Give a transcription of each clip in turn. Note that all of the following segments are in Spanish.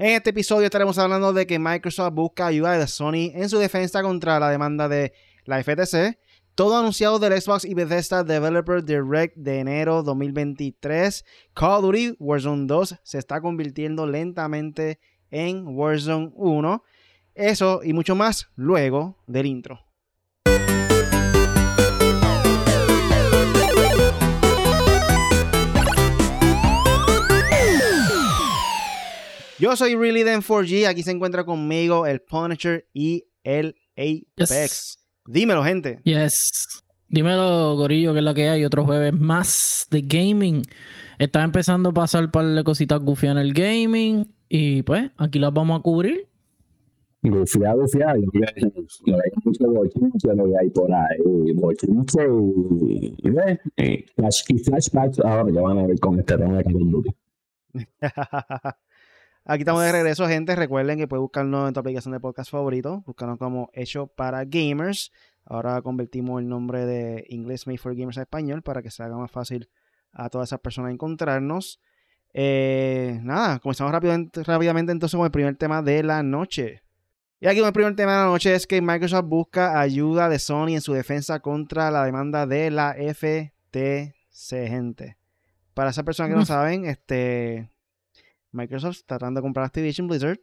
En este episodio estaremos hablando de que Microsoft busca ayuda de Sony en su defensa contra la demanda de la FTC. Todo anunciado del Xbox y Bethesda Developer Direct de enero 2023. Call of Duty Warzone 2 se está convirtiendo lentamente en Warzone 1. Eso y mucho más luego del intro. Yo soy Really Den 4G. Aquí se encuentra conmigo el Punisher y el Apex. Dímelo, gente. Yes. Dímelo, Gorillo, que es la que hay. Otro jueves más de gaming. Está empezando a pasar par de cositas gufias en el gaming. Y pues, aquí las vamos a cubrir. Gufia, gufia. No hay mucho bochinche, no hay por ahí. Bochinche y, y, ve, y, flash, y flashbacks ahora ya van a ver con este tema Duty. Aquí estamos de regreso, gente. Recuerden que pueden buscarnos en tu aplicación de podcast favorito. Buscarnos como Hecho para Gamers. Ahora convertimos el nombre de Inglés Made for Gamers a español para que se haga más fácil a todas esas personas encontrarnos. Eh, nada, comenzamos rápidamente, rápidamente entonces con el primer tema de la noche. Y aquí el primer tema de la noche es que Microsoft busca ayuda de Sony en su defensa contra la demanda de la FTC, gente. Para esas personas que no saben, este, Microsoft está tratando de comprar Activision Blizzard.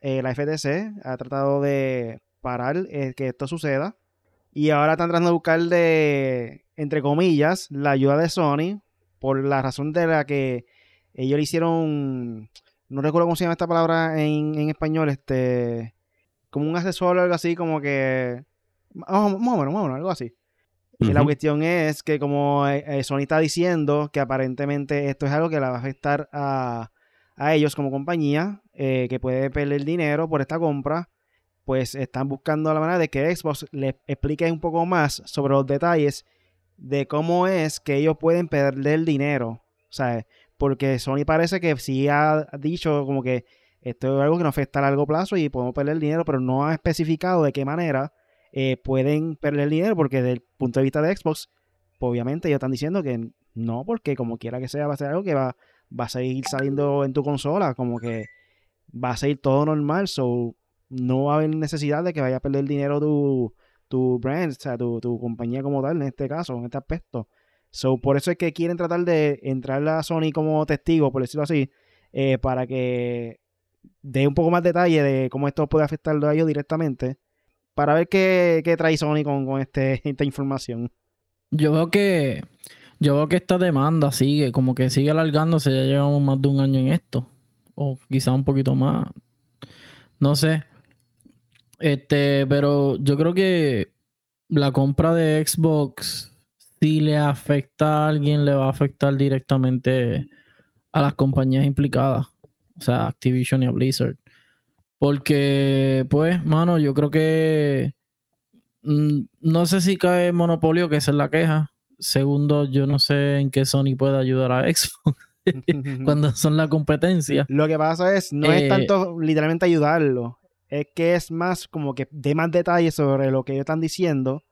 Eh, la FTC ha tratado de parar eh, que esto suceda. Y ahora están tratando de buscar de, entre comillas, la ayuda de Sony por la razón de la que ellos le hicieron, no recuerdo cómo se llama esta palabra en, en español, este, como un asesor o algo así, como que, más o menos, más o menos, algo así. Y la cuestión es que como eh, Sony está diciendo que aparentemente esto es algo que le va a afectar a, a ellos como compañía, eh, que puede perder dinero por esta compra, pues están buscando la manera de que Xbox le explique un poco más sobre los detalles de cómo es que ellos pueden perder dinero. O sea, porque Sony parece que sí ha dicho como que esto es algo que nos afecta a largo plazo y podemos perder dinero, pero no ha especificado de qué manera eh, pueden perder dinero, porque desde el punto de vista de Xbox, pues obviamente ellos están diciendo que no, porque como quiera que sea, va a ser algo que va, va a seguir saliendo en tu consola, como que va a seguir todo normal, so no va a haber necesidad de que vaya a perder dinero tu, tu brand, o sea, tu, tu compañía como tal, en este caso, en este aspecto. So, por eso es que quieren tratar de entrar a Sony como testigo, por decirlo así, eh, para que dé un poco más detalle de cómo esto puede afectarlo a ellos directamente, para ver qué, qué trae Sony con, con este, esta información. Yo veo que yo veo que esta demanda sigue, como que sigue alargándose, ya llevamos más de un año en esto, o quizá un poquito más, no sé. Este, pero yo creo que la compra de Xbox, si le afecta a alguien, le va a afectar directamente a las compañías implicadas, o sea, Activision y a Blizzard. Porque, pues, mano, yo creo que mm, no sé si cae monopolio, que esa es la queja. Segundo, yo no sé en qué Sony puede ayudar a Xbox cuando son la competencia. Lo que pasa es, no es Eh, tanto literalmente ayudarlo, es que es más como que dé más detalles sobre lo que ellos están diciendo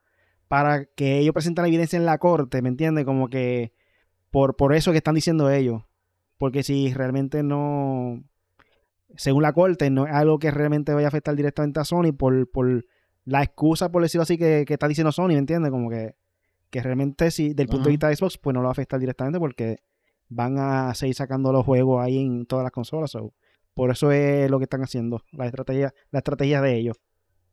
para que ellos presenten la evidencia en la corte, ¿me entiendes? Como que por, por eso que están diciendo ellos. Porque si realmente no, según la corte, no es algo que realmente vaya a afectar directamente a Sony por, por la excusa, por decirlo así, que, que está diciendo Sony, ¿me entiendes? Como que, que realmente si del punto de vista de Xbox, pues no lo va a afectar directamente porque van a seguir sacando los juegos ahí en todas las consolas. so, por eso es lo que están haciendo, la estrategia, la estrategia de ellos.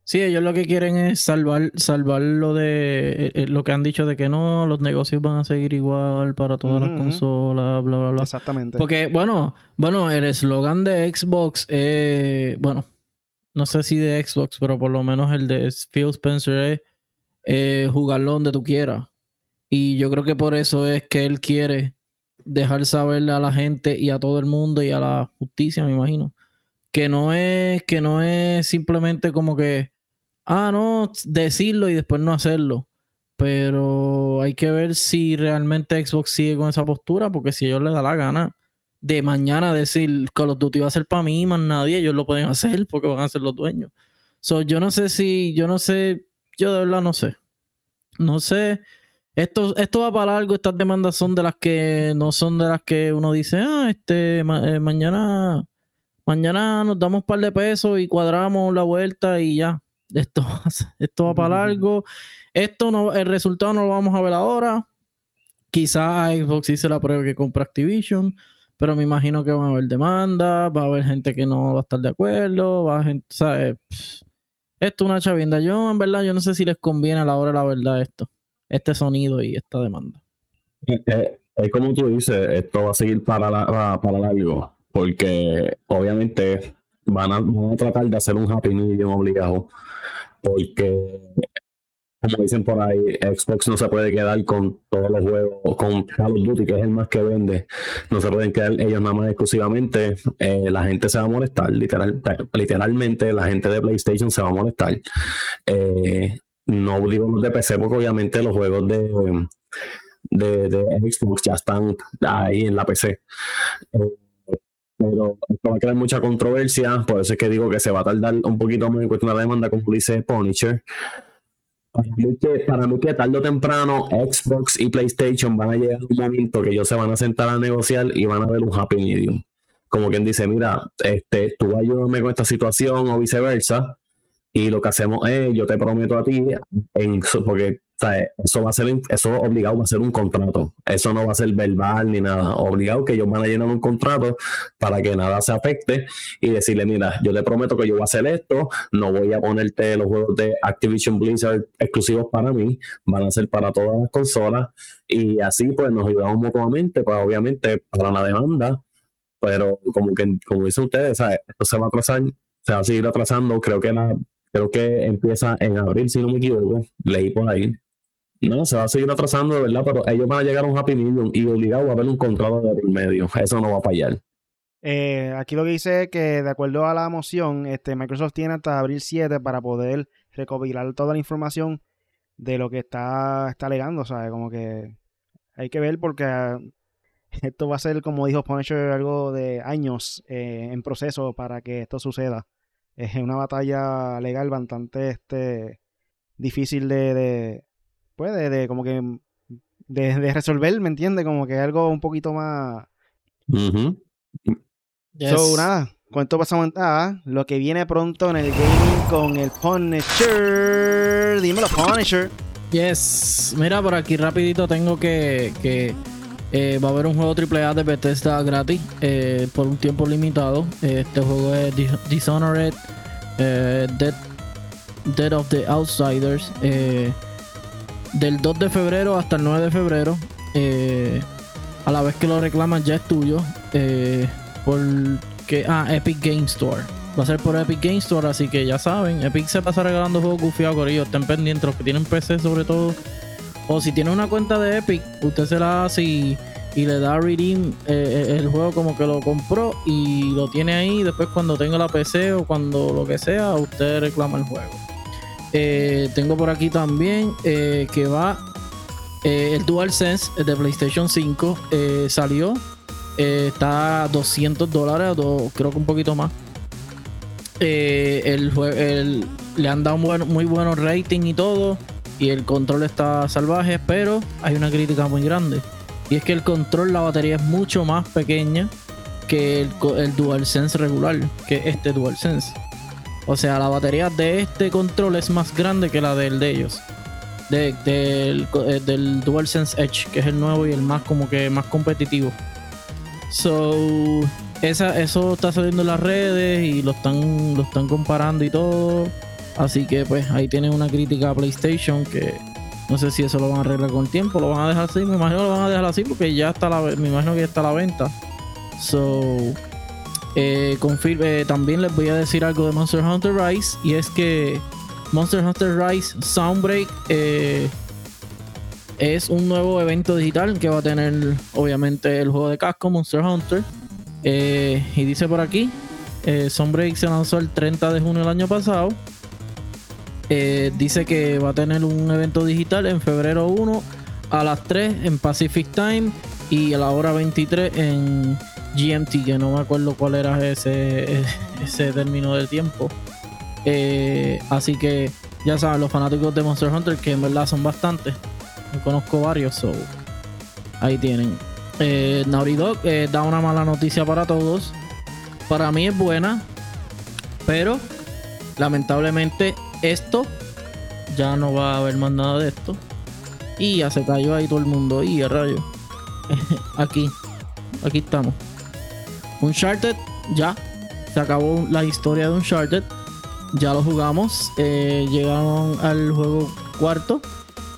Sí, ellos lo que quieren es salvar, salvar lo de eh, eh, lo que han dicho de que no, los negocios van a seguir igual para todas las consolas, bla, bla, bla. Exactamente. Porque, bueno, bueno, el eslogan de Xbox, eh, bueno, no sé si de Xbox, pero por lo menos el de Phil Spencer es eh, jugarlo donde tú quieras. Y yo creo que por eso es que él quiere dejar saberle a la gente y a todo el mundo y a la justicia, me imagino, que no es, que no es simplemente como que, ah, no, decirlo y después no hacerlo. Pero hay que ver si realmente Xbox sigue con esa postura, porque si ellos les da la gana de mañana decir Call of Duty va a ser para mí, más nadie, ellos lo pueden hacer porque van a ser los dueños. So, yo no sé si, yo no sé, yo de verdad no sé. No sé. Esto, esto va para largo, estas demandas son de las que no son de las que uno dice, ah, este, ma- eh, mañana mañana nos damos un par de pesos y cuadramos la vuelta y ya. Esto, esto va para largo. Esto no, el resultado no lo vamos a ver ahora. Quizás Xbox se la pruebe que compra Activision, pero me imagino que van a haber demandas, va a haber gente que no va a estar de acuerdo, va a gente, ¿sabes? Esto es una chavienda. Yo, en verdad, yo no sé si les conviene a la hora la verdad esto, este sonido y esta demanda. Es como tú dices, esto va a seguir para, la, para largo, porque obviamente van a, van a tratar de hacer un happy medium obligado, porque como dicen por ahí, Xbox no se puede quedar con todos los juegos, con Call of Duty, que es el más que vende. No se pueden quedar ellos nada más exclusivamente. Eh, la gente se va a molestar, literal, literalmente la gente de PlayStation se va a molestar. Eh, no digo los de PC, porque obviamente los juegos de, de, Xbox ya están ahí en la PC. Eh, pero esto va a crear mucha controversia, por eso es que digo que se va a tardar un poquito más en cuestión de la demanda, como dice Punisher. Para mí, que, tarde o temprano Xbox y PlayStation van a llegar a un momento que ellos se van a sentar a negociar y van a ver un happy medium. Como quien dice, mira, este, tú ayúdame con esta situación o viceversa. Y lo que hacemos es, yo te prometo a ti, porque eso va a ser, eso obligado va a ser un contrato. Eso no va a ser verbal ni nada. Obligado que ellos van a llenar un contrato para que nada se afecte y decirle, mira, yo te prometo que yo voy a hacer esto, no voy a ponerte los juegos de Activision Blizzard exclusivos para mí, van a ser para todas las consolas y así pues nos ayudamos mutuamente, pues obviamente para la demanda, pero como que como dicen ustedes, esto se va a atrasar, se va a seguir atrasando, creo que la, creo que empieza en abril, si no me equivoco, leí por ahí no, se va a seguir atrasando, de verdad, pero ellos van a llegar a un happy medium y obligado a haber un contrato de medio. Eso no va a fallar. Eh, aquí lo que dice es que, de acuerdo a la moción, este, Microsoft tiene hasta abril 7 para poder recopilar toda la información de lo que está, está alegando, ¿sabes? Como que hay que ver porque ah, esto va a ser, como dijo Punisher, algo de años eh, en proceso para que esto suceda. Es una batalla legal bastante este, difícil de, pues, de, como que de, resolver, ¿me entiendes? Como que algo un poquito más... So, nada, con esto pasamos a lo que viene pronto en el gaming con el Punisher. Dímelo, Punisher. Yes. Mira, por aquí rapidito tengo que... que eh, va a haber un juego AAA de Bethesda gratis eh, por un tiempo limitado. este juego es Dishonored eh, Dead, Dead of the Outsiders. Eh, del 2 de febrero hasta el 9 de febrero. Eh, a la vez que lo reclaman ya es tuyo. Eh, porque, ah, Epic Game Store. Va a ser por Epic Game Store, así que ya saben. Epic se pasa regalando juegos gufiados ellos. Estén pendientes, los que tienen PC sobre todo. O si tiene una cuenta de Epic, usted se la hace y, le da redeem eh, el juego como que lo compró y lo tiene ahí. Después cuando tenga la PC o cuando lo que sea, usted reclama el juego. Eh, tengo por aquí también eh, que va eh, el DualSense de PlayStation 5. salió. está a 200 dólares, creo que un poquito más. El, le han dado muy, buenos rating y todo. Y el control está salvaje. Pero hay una crítica muy grande. Y es que el control, la batería es mucho más pequeña que el, el DualSense regular. Que este DualSense. O sea, la batería de este control es más grande que la del de ellos. De, del, eh, del DualSense Edge, que es el nuevo y el más como que más competitivo. So, esa, eso está saliendo en las redes y lo están, lo están comparando y todo. Así que pues ahí tienen una crítica a PlayStation que no sé si eso lo van a arreglar con el tiempo, lo van a dejar así, me imagino lo van a dejar así porque ya está la me imagino que ya está a la venta. So, eh, eh, también les voy a decir algo de Monster Hunter Rise y es que Monster Hunter Rise Soundbreak eh, es un nuevo evento digital que va a tener obviamente el juego de casco Monster Hunter y dice por aquí Soundbreak se lanzó el 30 de junio del año pasado dice que va a tener un evento digital en febrero 1 a las 3 en Pacific Time y a la hora 23 en GMT, que no me acuerdo cuál era ese, ese término del tiempo. Eh, así que ya saben, los fanáticos de Monster Hunter, que en verdad son bastantes. Conozco varios, so ahí tienen. Eh, Naughty Dog eh, da una mala noticia para todos. para mí es buena, pero lamentablemente esto ya no va a haber más nada de esto. Y ya se cayó ahí todo el mundo. Y a rayo. aquí. Aquí estamos. Uncharted, ya. Se acabó la historia de Uncharted. Ya lo jugamos. Eh, llegamos al juego cuarto.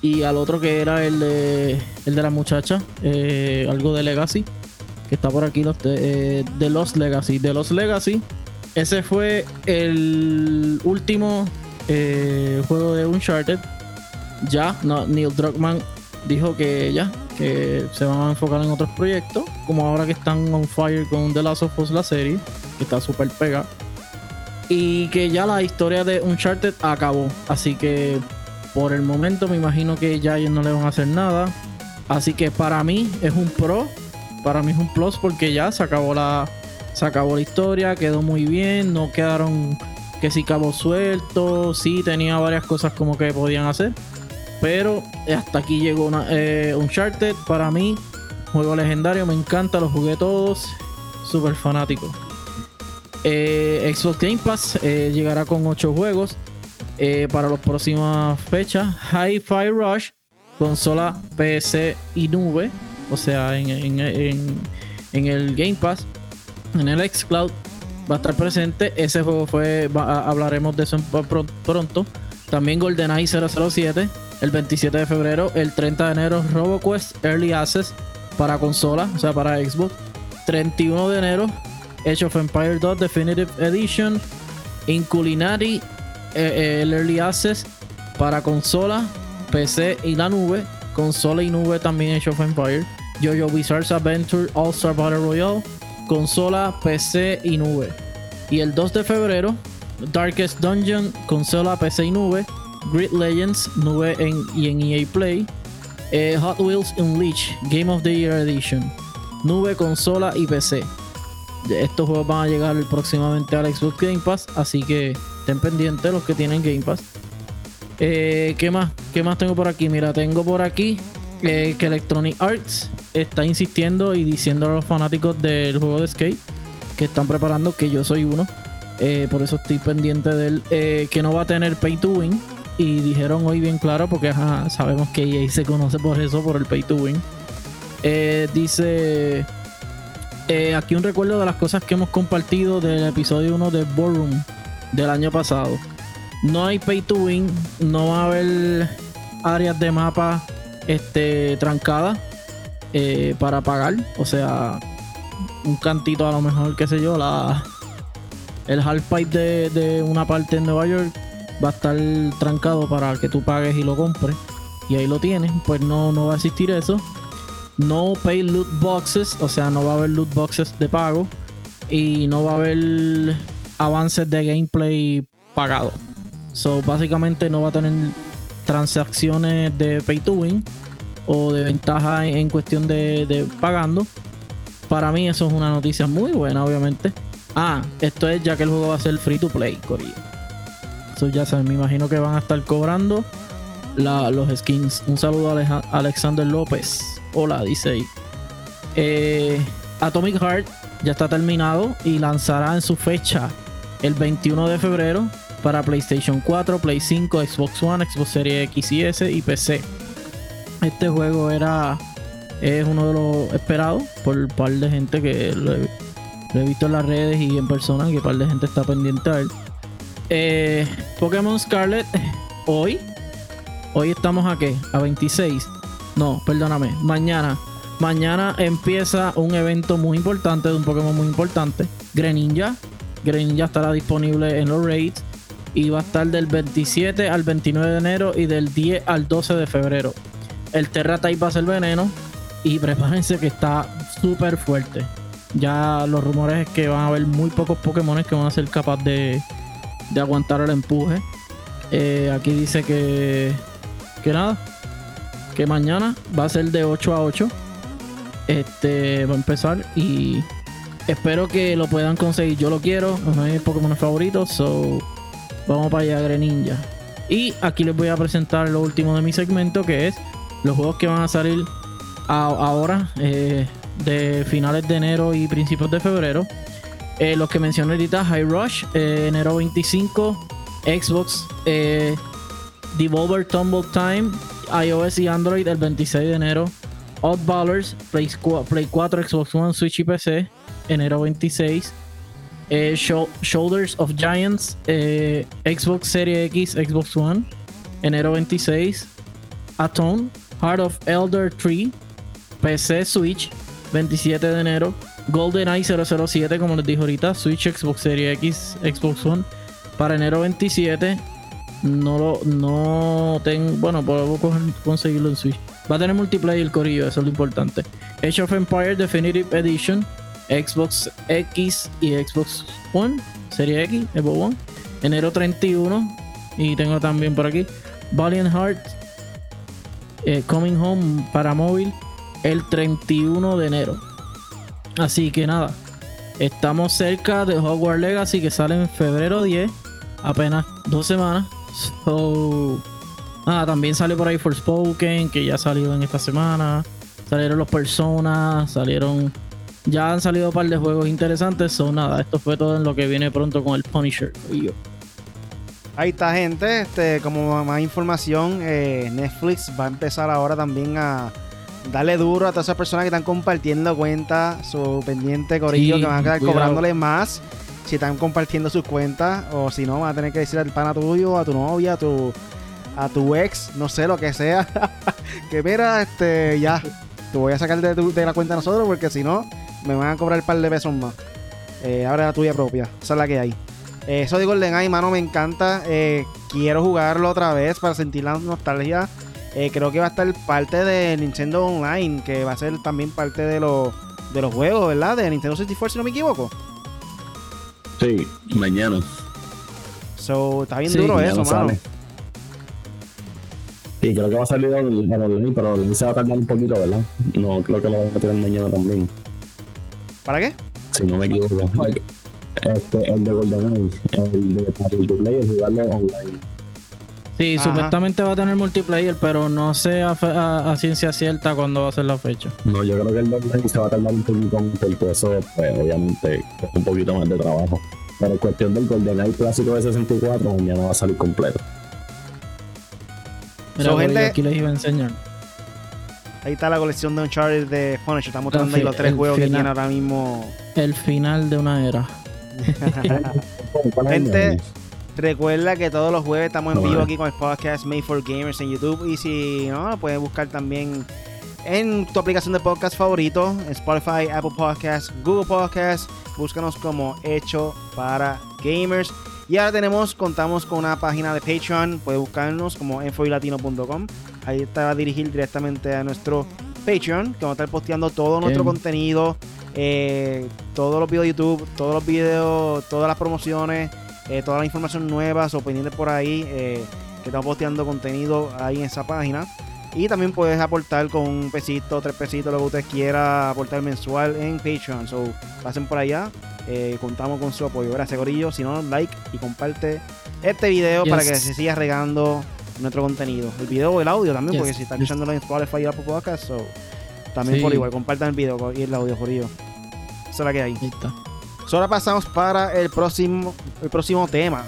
Y al otro que era el de, el de la muchacha. eh, algo de Legacy. Que está por aquí. Los de, eh, de Los Legacy. De Los Legacy. Ese fue el último eh, juego de Uncharted. Ya, no, Neil Druckmann dijo que ya, que se van a enfocar en otros proyectos. Como ahora que están on fire con The Last of Us, la serie, que está súper pega. Y que ya la historia de Uncharted acabó. Así que por el momento me imagino que ya ellos no le van a hacer nada. Así que para mí es un pro. Para mí es un plus porque ya se acabó la, se acabó la historia, quedó muy bien, no quedaron que si cabos sueltos, sí tenía varias cosas como que podían hacer. Pero hasta aquí llegó una, eh, Uncharted. Para mí, juego legendario, me encanta, los jugué todos. Súper fanático. Eh, Xbox Game Pass eh, llegará con 8 juegos eh, para las próximas fechas. Hi-Fi Rush, consola PC y nube. O sea, en, en- en- en el Game Pass. En el Xcloud va a estar presente. Ese juego fue. hablaremos de eso pronto. También GoldenEye 007. El 27 de febrero. El 30 de enero. RoboQuest Early Access para consola. O sea, para Xbox. 31 de enero. Age of Empire 2 Definitive Edition. Inculinari. eh, eh, el Early Access para consola. PC y la nube. Consola y nube también Age of Empire. Jojo Bizarre's Adventure All Star Battle Royale. Consola, PC y nube. Y el 2 de febrero, Darkest Dungeon, consola, PC y nube. Grid Legends, nube en, y en EA Play. Eh, Hot Wheels Unleashed, Game of the Year Edition. Nube, consola y PC. Estos juegos van a llegar próximamente al Xbox Game Pass, así que estén pendientes los que tienen Game Pass. Eh, ¿Qué más? ¿Qué más tengo por aquí? Mira, tengo por aquí eh, que Electronic Arts está insistiendo y diciendo a los fanáticos del juego de skate que están preparando, que yo soy uno, eh, por eso estoy pendiente de él, eh, que no va a tener pay to win. Y dijeron hoy bien claro, porque sabemos que EA se conoce por eso, por el pay to win. Eh, dice eh, aquí un recuerdo de las cosas que hemos compartido del episodio 1 de Ballroom del año pasado. No hay pay to win, no va a haber áreas de mapa este, trancadas eh, para pagar. O sea, un cantito a lo mejor, qué sé yo, la, el half pipe de, de una parte en Nueva York va a estar trancado para que tú pagues y lo compres. Y ahí lo tienes. Pues no, no va a existir eso. No pay loot boxes, o sea, no va a haber loot boxes de pago. Y no va a haber avances de gameplay pagado. So, básicamente no va a tener transacciones de pay to win o de ventaja en, cuestión de, pagando. Para mí eso es una noticia muy buena, obviamente. Ah, esto es ya que el juego va a ser free to play, Corillo. Eso ya saben, me imagino que van a estar cobrando la- los skins. Un saludo a Alexander López. Hola, dice ahí. Eh, Atomic Heart ya está terminado y lanzará en su fecha el 21 de febrero para PlayStation 4, Play 5, Xbox One, Xbox Series X y S y PC. Este juego era es uno de los esperados por un par de gente que lo he, visto en las redes y en persona, que un par de gente está pendiente a él. Eh, Pokémon Scarlet, hoy, hoy estamos a qué? A 26. No, perdóname, mañana. Mañana empieza un evento muy importante de un Pokémon muy importante, Greninja. Greninja estará disponible en los raids y va a estar del 27 al 29 de enero y del 10 al 12 de febrero. El Terra Type va a ser veneno y prepárense que está súper fuerte. Ya los rumores es que van a haber muy pocos Pokémon que van a ser capaces de, de aguantar el empuje. Eh, aquí dice que, que nada, que mañana va a ser de 8 a 8. Este va a empezar y espero que lo puedan conseguir. Yo lo quiero, es uno de mis Pokémon favoritos. So vamos para allá, Greninja. Y aquí les voy a presentar lo último de mi segmento, que es los juegos que van a salir ahora, eh, de finales de enero y principios de febrero. Eh, los que mencioné ahorita, High Rush, eh, enero 25. Xbox, Devolver Tumble Time, iOS y Android el 26 de enero. Oddballers, Play, Play 4, Xbox One, Switch y PC, enero 26. Eh, Shoulders of Giants, Xbox Series X, Xbox One, enero 26. Atone, Heart of Elder Tree, PC, Switch, 27 de enero. GoldenEye 007, como les dije ahorita, Switch, Xbox Series X, Xbox One, para enero 27. No lo, no tengo, bueno, puedo conseguirlo en Switch. Va a tener multiplayer el corillo, eso es lo importante. Age of Empire Definitive Edition, Xbox X y Xbox One, Serie X, Xbox One, enero 31. Y tengo también por aquí Valiant Heart eh, Coming Home para móvil el 31 de enero. Así que nada, estamos cerca de Hogwarts Legacy que sale en febrero 10, apenas dos semanas. So, también sale por ahí Forspoken que ya ha salido en esta semana. Salieron los Personas, salieron. Ya han salido un par de juegos interesantes. So, nada, esto fue todo en lo que viene pronto con el Punisher. Ahí está, gente. Este, como más información, eh, Netflix va a empezar ahora también a darle duro a todas esas personas que están compartiendo cuentas, su pendiente corillo, que van a quedar cobrándole más si están compartiendo sus cuentas, o si no, van a tener que decir al pana tuyo, a tu novia, a tu, a tu ex, no sé, lo que sea, que mira, este, ya, te voy a sacar de, la cuenta de nosotros, porque si no, me van a cobrar un par de pesos más. Eh, ahora la tuya propia, esa es la que hay. Eh, eso digo, el de mano, me encanta. Eh, quiero jugarlo otra vez para sentir la nostalgia eh, creo que va a estar parte de Nintendo Online, que va a ser también parte de, los de los juegos, ¿verdad? De Nintendo 64, si no me equivoco. Sí, mañana. So, está bien duro eso, mano. Sí, creo que va a salir en online, pero online se va a tardar un poquito, ¿verdad? No, creo que lo van a tirar mañana también. ¿Para qué? Si no me equivoco. Este, el de GoldenEye, el de Play, el jugarlo online. Sí, supuestamente va a tener multiplayer, pero no sé a, ciencia cierta cuándo va a ser la fecha. No, yo creo que el online se va a tardar un poquito porque eso, pues, obviamente, es un poquito más de trabajo. Pero en cuestión del GoldenEye clásico de 64, ya no va a salir completo. Mira, gente, aquí les iba a enseñar. Ahí está la colección de Uncharted de Punisher. Estamos mostrando ahí los tres juegos que tiene ahora mismo. El final de una era. Gente, Recuerda que todos los jueves estamos en vivo aquí con el podcast Made for Gamers en YouTube. Y si no, puedes buscar también en tu aplicación de podcast favorito, Spotify, Apple Podcasts, Google Podcasts. Búscanos como Hecho para Gamers. Y ahora tenemos, contamos con una página de Patreon. Puedes buscarnos como enfoylatino.com. Ahí te va a dirigir directamente a nuestro Patreon, que vamos a estar posteando todo nuestro contenido, eh, todos los videos de YouTube, todos los videos, todas las promociones eh, toda la información nueva o pendientes por ahí, eh, que estamos posteando contenido ahí en esa página. Y también puedes aportar con un pesito, tres pesitos, lo que ustedes quieran aportar mensual en Patreon. So, pasen por allá. Eh, contamos con su apoyo. Gracias, Gorillo. Si no, like y comparte este video para que se siga regando nuestro contenido. El video o el audio también, porque si están escuchándolo en Spotify y Apple Podcast, so, también por igual. Compartan el video y el audio, Gorillo. Eso es la que hay. Listo. Ahora pasamos para el próximo, el próximo tema.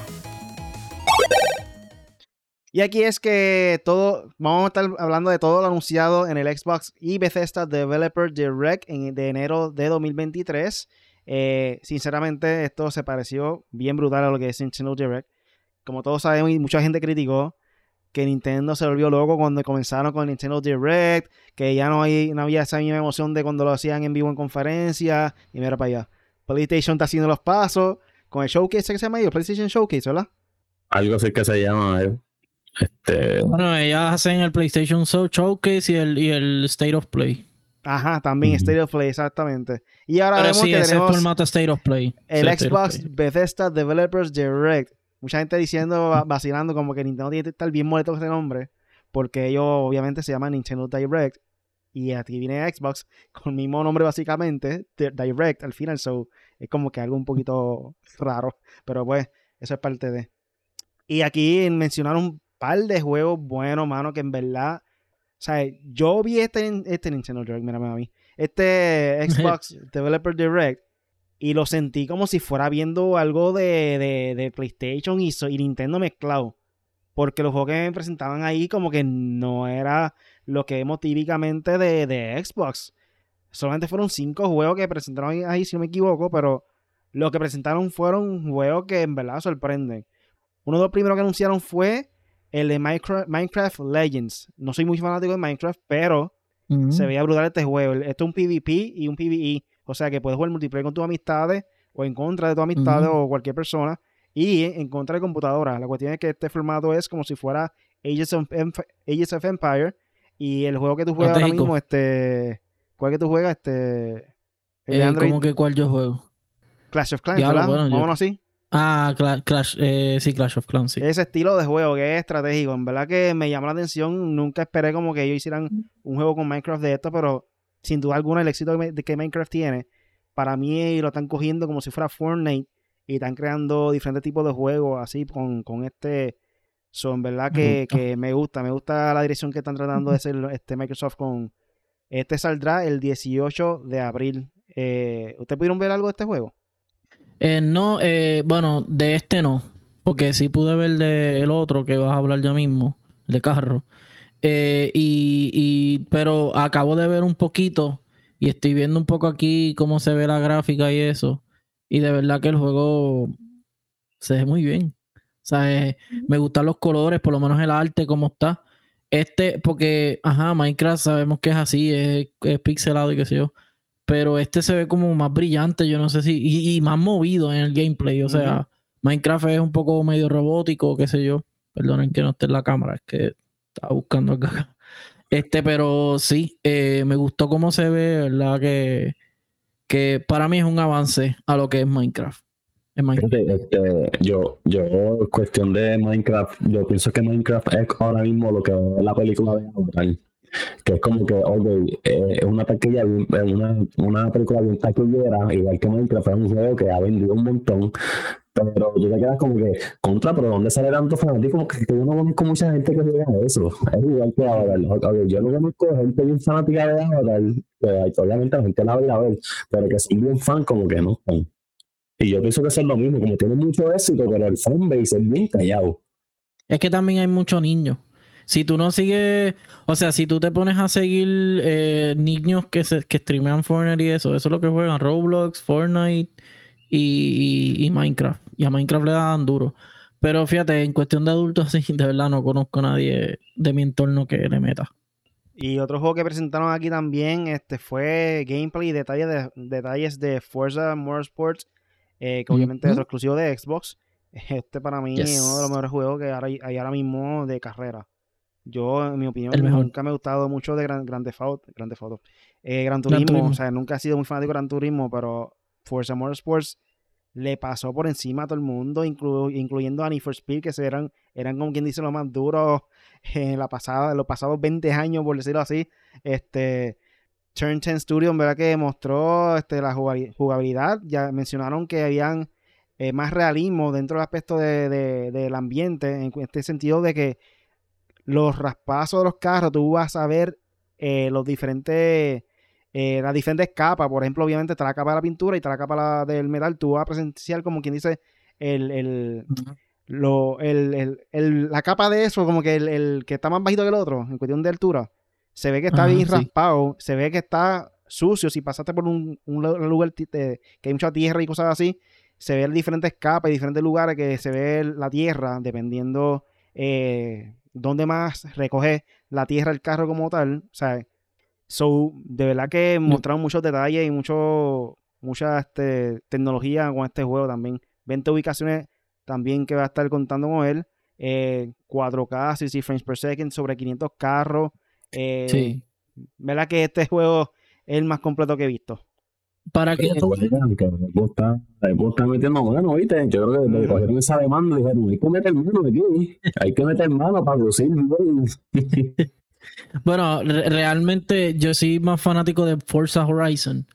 Y aquí es que todo, vamos a estar hablando de todo lo anunciado en el Xbox y Bethesda Developer Direct en, de enero de 2023. Eh, sinceramente, esto se pareció bien brutal a lo que es Nintendo Direct. Como todos sabemos y mucha gente criticó que Nintendo se volvió loco cuando comenzaron con Nintendo Direct, que ya no, hay, no había esa misma emoción de cuando lo hacían en vivo en conferencia. Y mira para allá. PlayStation está haciendo los pasos con el showcase que se llama el PlayStation Showcase, ¿verdad? Algo así que se llama. Eh. Este... Bueno, ellas hacen el PlayStation Showcase y el, y el State of Play. Ajá, también State of Play, exactamente. Y ahora vemos que tenemos el formato State of Play. El Xbox Bethesda Developers Direct. Mucha gente diciendo, vacilando como que Nintendo tiene que estar bien molesto con ese nombre, porque ellos obviamente se llaman Nintendo Direct. Y aquí viene Xbox con el mismo nombre básicamente, Direct al final, so es como que algo un poquito raro, pero pues eso es parte de. Y aquí mencionaron un par de juegos buenos, mano, que en verdad, o sea, yo vi este, este Nintendo Direct, mírame a mí, este Xbox Developer Direct, y lo sentí como si fuera viendo algo de, de, PlayStation y, y, Nintendo mezclado. Porque los juegos que me presentaban ahí como que no era lo que vemos típicamente de, de Xbox. Solamente fueron cinco juegos que presentaron ahí, si no me equivoco, pero lo que presentaron fueron juegos que en verdad sorprenden. Uno de los primeros que anunciaron fue el de Minecraft, Legends. No soy muy fanático de Minecraft, pero se veía brutal este juego. Esto es un PvP y un PvE. O sea que puedes jugar multiplayer con tus amistades o en contra de tus amistades o cualquier persona y en contra de computadora. La cuestión es que este formato es como si fuera Ages of, Empire y el juego que tú juegas ahora mismo, este... ¿Cuál que tú juegas? Este... Eh, ¿Cómo que cuál yo juego? Clash of Clans, ¿verdad? Vámonos así. Ah, Clash, eh, sí, Clash of Clans, sí. Ese estilo de juego que es estratégico. En verdad que me llama la atención. Nunca esperé como que ellos hicieran un juego con Minecraft de esto, pero sin duda alguna el éxito que Minecraft tiene, para mí lo están cogiendo como si fuera Fortnite y están creando diferentes tipos de juegos así con, este... Son verdad que, que, me gusta, me gusta la dirección que están tratando de hacer este Microsoft con... Este saldrá el 18 de abril. Eh, ¿Ustedes pudieron ver algo de este juego? Eh, no, eh, bueno, de este no. Porque sí pude ver del otro que vas a hablar ya mismo, de carro. Eh, y, pero acabo de ver un poquito y estoy viendo un poco aquí cómo se ve la gráfica y eso. Y de verdad que el juego se ve muy bien. O sea, me gustan los colores, por lo menos el arte, cómo está. Este, porque, ajá, Minecraft sabemos que es así, es, es pixelado y qué sé yo pero este se ve como más brillante, yo no sé si, y, más movido en el gameplay, o sea, Minecraft es un poco medio robótico, qué sé yo, perdonen que no esté en la cámara, es que buscando acá. Este, pero sí, eh, me gustó cómo se ve, ¿verdad? Que, que para mí es un avance a lo que es Minecraft. Este, yo, yo, cuestión de Minecraft, yo pienso que Minecraft es ahora mismo lo que es la película de Avatar que es como que, ok, eh, es una taquilla, una, una película bien taquillera, igual que Minecraft es un juego que ha vendido un montón, pero tú te quedas como que, contra, pero ¿dónde sale tanto fanático? Como que, yo no conozco mucha gente que juega eso. Es igual que yo no conozco gente bien fanática de Avatar, que obviamente la gente la va a ver, pero que soy bien fan, como que no. Y yo pienso que es lo mismo, como tiene mucho éxito, pero el fanbase es bien callado. Es que también hay muchos niños. Si tú no sigues, o sea, si tú te pones a seguir eh, niños que, se, que streamean Fortnite y eso, eso es lo que juegan Roblox, Fortnite y, Minecraft. Y a Minecraft le dan duro. Pero fíjate, en cuestión de adultos, sí, de verdad no conozco a nadie de mi entorno que le meta. Y otro juego que presentaron aquí también este, fue gameplay y detalles de, detalles de Forza Motorsports, eh, que obviamente es exclusivo de Xbox. Este para mí es uno de los mejores juegos que hay ahora mismo de carrera. Yo, en mi opinión, nunca me ha gustado mucho de Gran, Grande Foto, Grande Foto. Eh, Gran, Turismo, o sea, nunca he sido muy fanático de Gran Turismo, pero Forza Motorsports le pasó por encima a todo el mundo, incluyendo a Need Speed, que eran, eran como quien dice los más duros en la pasada, los pasados 20 años, por decirlo así. Este, Turn 10 Studio, en verdad que mostró este, la jugabilidad. Ya mencionaron que habían eh, más realismo dentro del aspecto de, del ambiente, en este sentido de que los raspazos de los carros, tú vas a ver eh, los diferentes, eh, las diferentes capas. Por ejemplo, obviamente está la capa de la pintura y está la capa del metal. Tú vas a presenciar como quien dice el, el, lo, el, la capa de eso, como que el, que está más bajito que el otro, en cuestión de altura. Se ve que está bien raspado, se ve que está sucio. Si pasaste por un, lugar que hay mucha tierra y cosas así, se ven diferentes capas y diferentes lugares que se ve la tierra, dependiendo eh, dónde más recoge la tierra el carro como tal. O sea, so, de verdad que mostraron muchos detalles y mucho, mucha este, tecnología con este juego también. 20 ubicaciones también que va a estar contando con él. 4K, 60 frames per second, sobre 500 carros. Eh, sí. ¿Verdad que este juego es el más completo que he visto? Para que aunque está metiendo mano, ¿viste? Yo creo que le cogieron esa demanda y dijeron, hay que meter mano aquí, hay que meter mano para producir. bueno, realmente yo soy más fanático de Forza Horizon,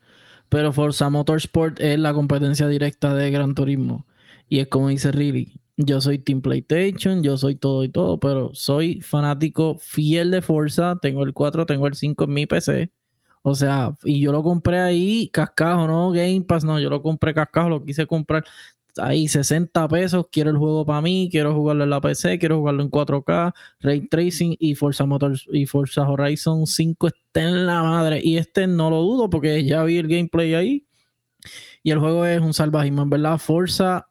pero Forza Motorsport es la competencia directa de Gran Turismo. Y es como dice Riley, yo soy Team PlayStation, yo soy todo y todo, pero soy fanático fiel de Forza, tengo el 4, tengo el 5 en mi PC O sea, y yo lo compré ahí, cascajo, no Game Pass, no, yo lo compré cascajo, lo quise comprar ahí 60 pesos, quiero el juego para mí, quiero jugarlo en la PC, quiero jugarlo en 4K, Ray Tracing y Forza Motors y Forza Horizon 5 está en la madre. Y este no lo dudo porque ya vi el gameplay ahí. Y el juego es un salvajismo, en verdad. Forza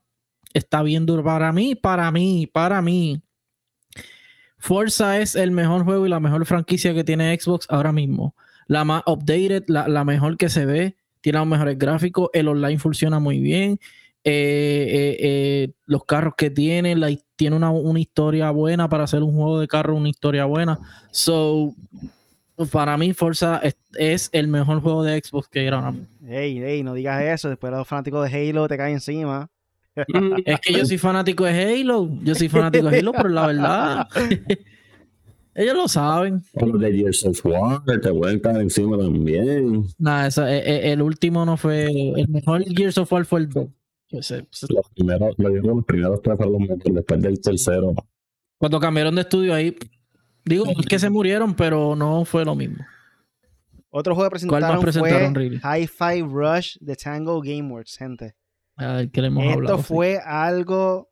está bien duro para mí, para mí, para mí. Forza es el mejor juego y la mejor franquicia que tiene Xbox ahora mismo. La más updated, la, mejor que se ve, tiene los mejores gráficos, el online funciona muy bien. Eh, eh, eh, los carros que tiene, tiene una, historia buena para hacer un juego de carro, una historia buena. So, para mí, Forza es, el mejor juego de Xbox que era. Ey, ey, no digas eso. Después los fanáticos de Halo te caen encima. Es que yo soy fanático de Halo. Yo soy fanático de Halo, pero la verdad. ellos lo saben. Los de Gears of War te pueden caer encima también. Nada, e, e, el, último no fue. El mejor Gears of War fue el 2. Pues, los primeros, los primeros tres fueron los mejores, después del tercero. Cuando cambiaron de estudio ahí, digo, es que se murieron, pero no fue lo mismo. Otro juego que presentaron, presentaron fue Hi-Fi Rush de Tango Gameworks, gente. Esto fue algo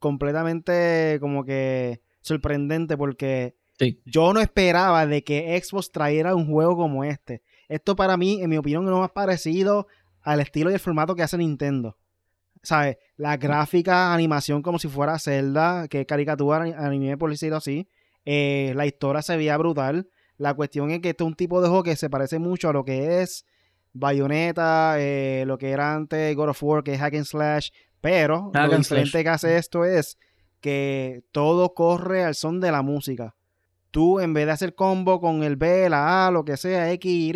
completamente como que sorprendente porque yo no esperaba de que Xbox trajera un juego como este. Esto para mí, en mi opinión, no más parecido al estilo y el formato que hace Nintendo. ¿Sabes? La gráfica, animación como si fuera Zelda, que caricatura, anime por decirlo así. Eh, la historia se veía brutal. La cuestión es que esto es un tipo de juego que se parece mucho a lo que es Bayonetta, eh, lo que era antes God of War, que es Hack and Slash, pero lo diferente que hace esto es que todo corre al son de la música. Tú, en vez de hacer combo con el B, la A, lo que sea, X, Y,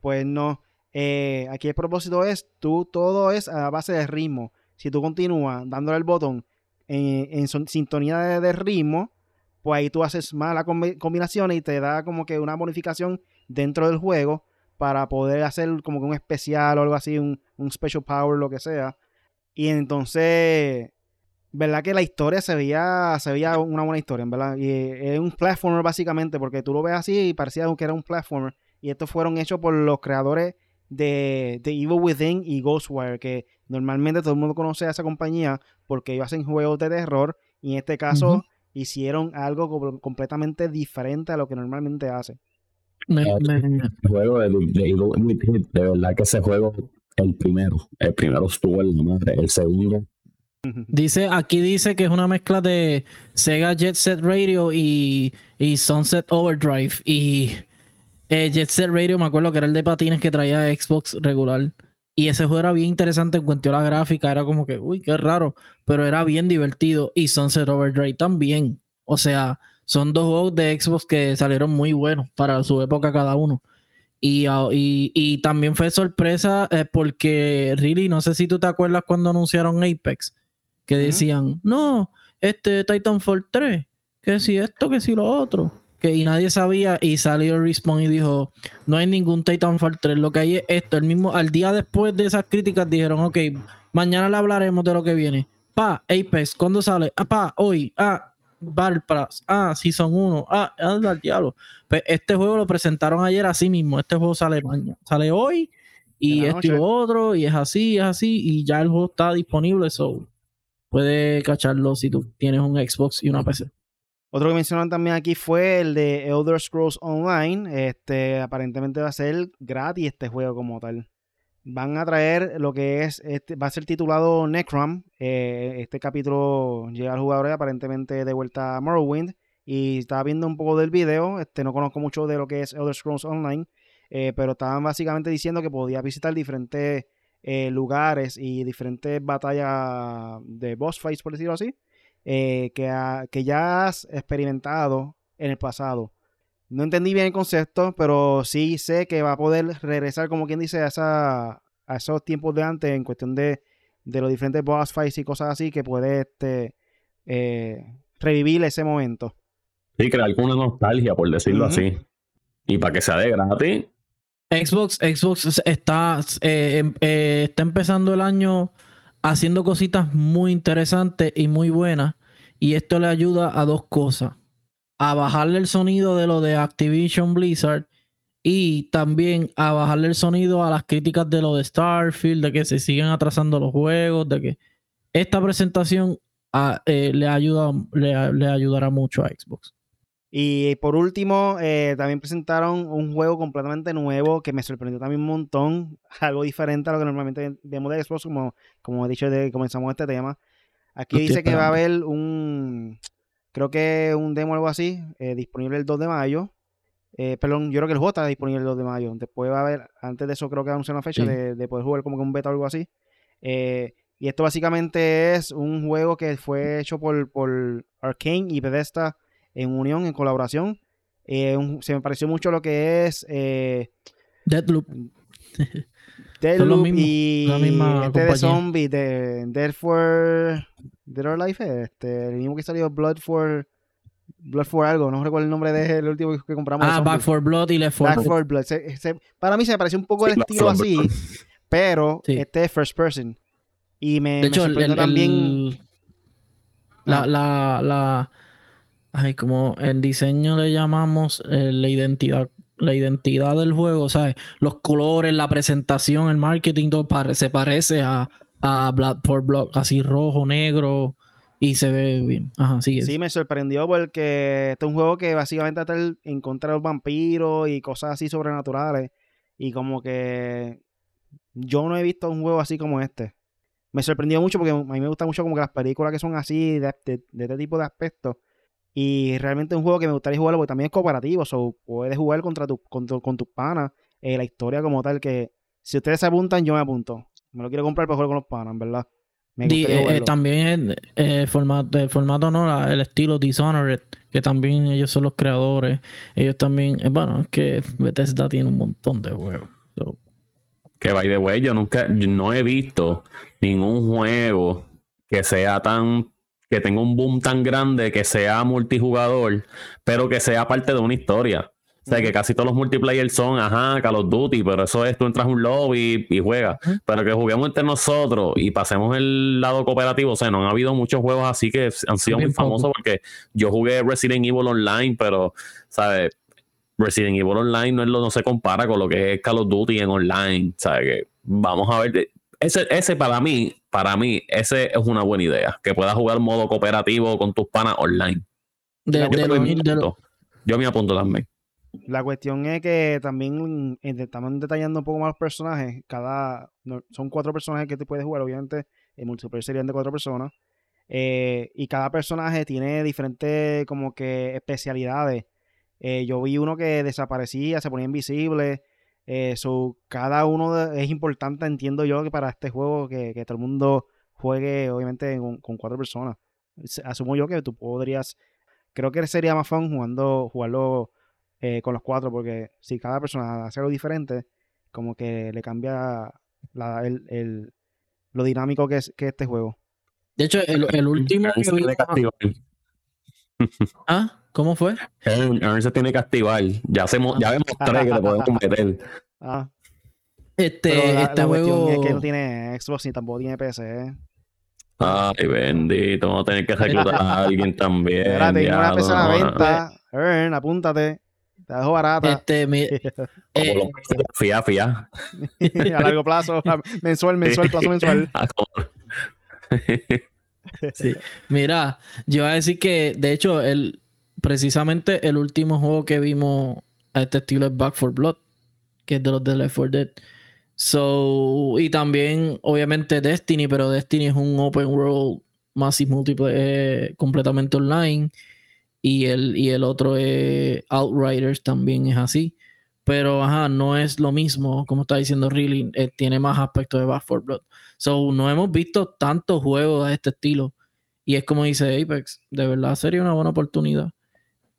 pues no. Eh, aquí el propósito es, tú todo es a base de ritmo. Si tú continúas dándole el botón en, sintonía de, ritmo, pues ahí tú haces más la combinación y te da como que una bonificación dentro del juego para poder hacer como que un especial o algo así, un, special power, lo que sea. Y entonces, ¿verdad? Que la historia se veía, se veía una buena historia, ¿verdad? Y es un platformer básicamente, porque tú lo ves así y parecía que era un platformer. Y estos fueron hechos por los creadores de, de Evil Within y Ghostwire, que normalmente todo el mundo conoce a esa compañía porque ellos hacen juegos de terror y en este caso hicieron algo completamente diferente a lo que normalmente hacen. Me, juego de, verdad que ese juego, el primero, el primero estuvo en la madre, el segundo. Dice, aquí dice que es una mezcla de Sega Jet Set Radio y, y Sunset Overdrive. Y eh, Jet Set Radio, me acuerdo que era el de patines que traía Xbox regular. Y ese juego era bien interesante en cuanto a la gráfica, era como que, uy, qué raro, pero era bien divertido. Y Sunset Overdrive también. O sea, son dos juegos de Xbox que salieron muy buenos para su época cada uno. Y, ah, también fue sorpresa eh, porque, really, no sé si tú te acuerdas cuando anunciaron Apex, que decían, no, este Titanfall 3, que si esto, que si lo otro. Que, y nadie sabía y salió Respawn y dijo, no hay ningún Titanfall 3, lo que hay es esto. El mismo, al día después de esas críticas dijeron, ok, mañana le hablaremos de lo que viene. Pa, Apex, ¿cuándo sale? Ah, pa, hoy. Ah, Pass, ah, Season 1, ah, anda al diablo. Pues este juego lo presentaron ayer así mismo. Este juego sale mañana, sale hoy y este y otro, y es así, es así, y ya el juego está disponible. So puedes cacharlo si tú tienes un Xbox y una PC. Otro que mencionaron también aquí fue el de Elder Scrolls Online. Este aparentemente va a ser gratis este juego como tal van a traer lo que es, este, va a ser titulado Necrom. Eh, este capítulo llega al jugador aparentemente de vuelta a Morrowind. Y estaba viendo un poco del video. Este, no conozco mucho de lo que es Elder Scrolls Online. Eh, pero estaban básicamente diciendo que podía visitar diferentes eh, lugares y diferentes batallas de boss fights, por decirlo así. Que, que ya has experimentado en el pasado. No entendí bien el concepto, pero sí sé que va a poder regresar, como quien dice, a, esa, a esos tiempos de antes en cuestión de, los diferentes boss fights y cosas así, que puede este, eh, revivir ese momento. Sí, crear alguna nostalgia, por decirlo así. Y para que sea de gratis. Xbox, Xbox está, eh, em, eh, está empezando el año haciendo cositas muy interesantes y muy buenas. Y esto le ayuda a dos cosas a bajarle el sonido de lo de Activision Blizzard y también a bajarle el sonido a las críticas de lo de Starfield, de que se siguen atrasando los juegos, de que esta presentación ah, eh, le, ayuda, le, ayudará mucho a Xbox. Y por último, eh, también presentaron un juego completamente nuevo que me sorprendió también un montón, algo diferente a lo que normalmente vemos de Xbox, como, como he dicho, de, comenzamos este tema. Aquí dice que va a haber un, creo que un demo o algo así, eh, disponible el 2 de mayo. Eh, perdón, yo creo que el juego está disponible el 2 de mayo. Después va a haber, antes de eso creo que anunciar una fecha de, poder jugar como que un beta o algo así. Eh, y esto básicamente es un juego que fue hecho por, por Arkane y Bethesda en unión, en colaboración. Eh, se me pareció mucho lo que es Deadloop. Deadloop y este de zombie de Dead for Dead or Life, este, el mismo que salió Blood for Blood for algo, no recuerdo el nombre del último que compramos. Ah, Back for Blood y Left 4 Back for Blood. para mí se me pareció un poco el estilo así, pero este es first person. Y me, de hecho, también. la, ah. la, la, ay, como en diseño le llamamos eh, la identidad la identidad del juego, ¿sabes? Los colores, la presentación, el marketing, todo se parece a, a Blood for Blood, así rojo, negro, y se ve bien. Ajá, sigue. Sí, me sorprendió porque este es un juego que básicamente está en contra de los vampiros y cosas así sobrenaturales. Y como que yo no he visto un juego así como este. Me sorprendió mucho porque a mí me gusta mucho como que las películas que son así, de, este tipo de aspectos. Y realmente es un juego que me gustaría jugarlo porque también es cooperativo. O puedes jugar contra tu, con, con tus panas. Eh, la historia como tal que si ustedes se apuntan, yo me apunto. Me lo quiero comprar para jugar con los panas, verdad. Eh, también eh, el, formato, el formato no, el estilo Dishonored, que también ellos son los creadores. Ellos también, eh, bueno, es que Bethesda tiene un montón de juegos. Que by the way, yo nunca, no he visto ningún juego que sea tan, que tenga un boom tan grande, que sea multijugador, pero que sea parte de una historia. O sea, que casi todos los multiplayer son, ajá, Call of Duty, pero eso es, tú entras a un lobby y, juegas. Pero que juguemos entre nosotros y pasemos el lado cooperativo. O sea, no han habido muchos juegos así que han sido muy famosos porque yo jugué Resident Evil Online, pero, ¿sabes? Resident Evil Online no, es lo, no se compara con lo que es Call of Duty en online. ¿Sabes? Que vamos a ver. Ese, ese para mí, para mí, ese es una buena idea. Que puedas jugar modo cooperativo con tus panas online. yo me apunto también. La cuestión es que también estamos detallando un poco más los personajes. Cada son cuatro personajes que te puedes jugar, obviamente. En multiplayer serían de cuatro personas. Eh, y cada personaje tiene diferentes como que especialidades. Eh, yo vi uno que desaparecía, se ponía invisible. Eh, cada uno es importante, entiendo yo, que para este juego que, todo el mundo juegue, obviamente, con, con, cuatro personas. Asumo yo que tú podrías. Creo que sería más fun jugando, jugarlo eh, con los cuatro, porque si cada persona hace algo diferente, como que le cambia el, lo dinámico que es que este juego. De hecho, el, último ¿Ah? ¿Cómo fue? Aaron se tiene que activar. Ya, se, ya vemos tres que le podemos meter. Ah. Este, este juego... es que no tiene Xbox ni tampoco tiene PC. Ay, bendito. Vamos a tener que reclutar a alguien también. Espérate, una PC a la venta. Aaron, apúntate. Te dejo barata. Este, eh, fía, fía. a largo plazo, mensual, mensual, plazo mensual. Ah, sí. Mira, yo voy a decir que, de hecho, el, precisamente el último juego que vimos a este estilo es Back for Blood, que es de los de Left 4 Dead. So, y también, obviamente, Destiny, pero Destiny es un open world massive multiplayer eh, completamente online. Y el, y el otro es Outriders también es así. Pero ajá, no es lo mismo, como está diciendo Really, eh, tiene más aspectos de Back 4 Blood. So, no hemos visto tantos juegos de este estilo. Y es como dice Apex, de verdad sería una buena oportunidad.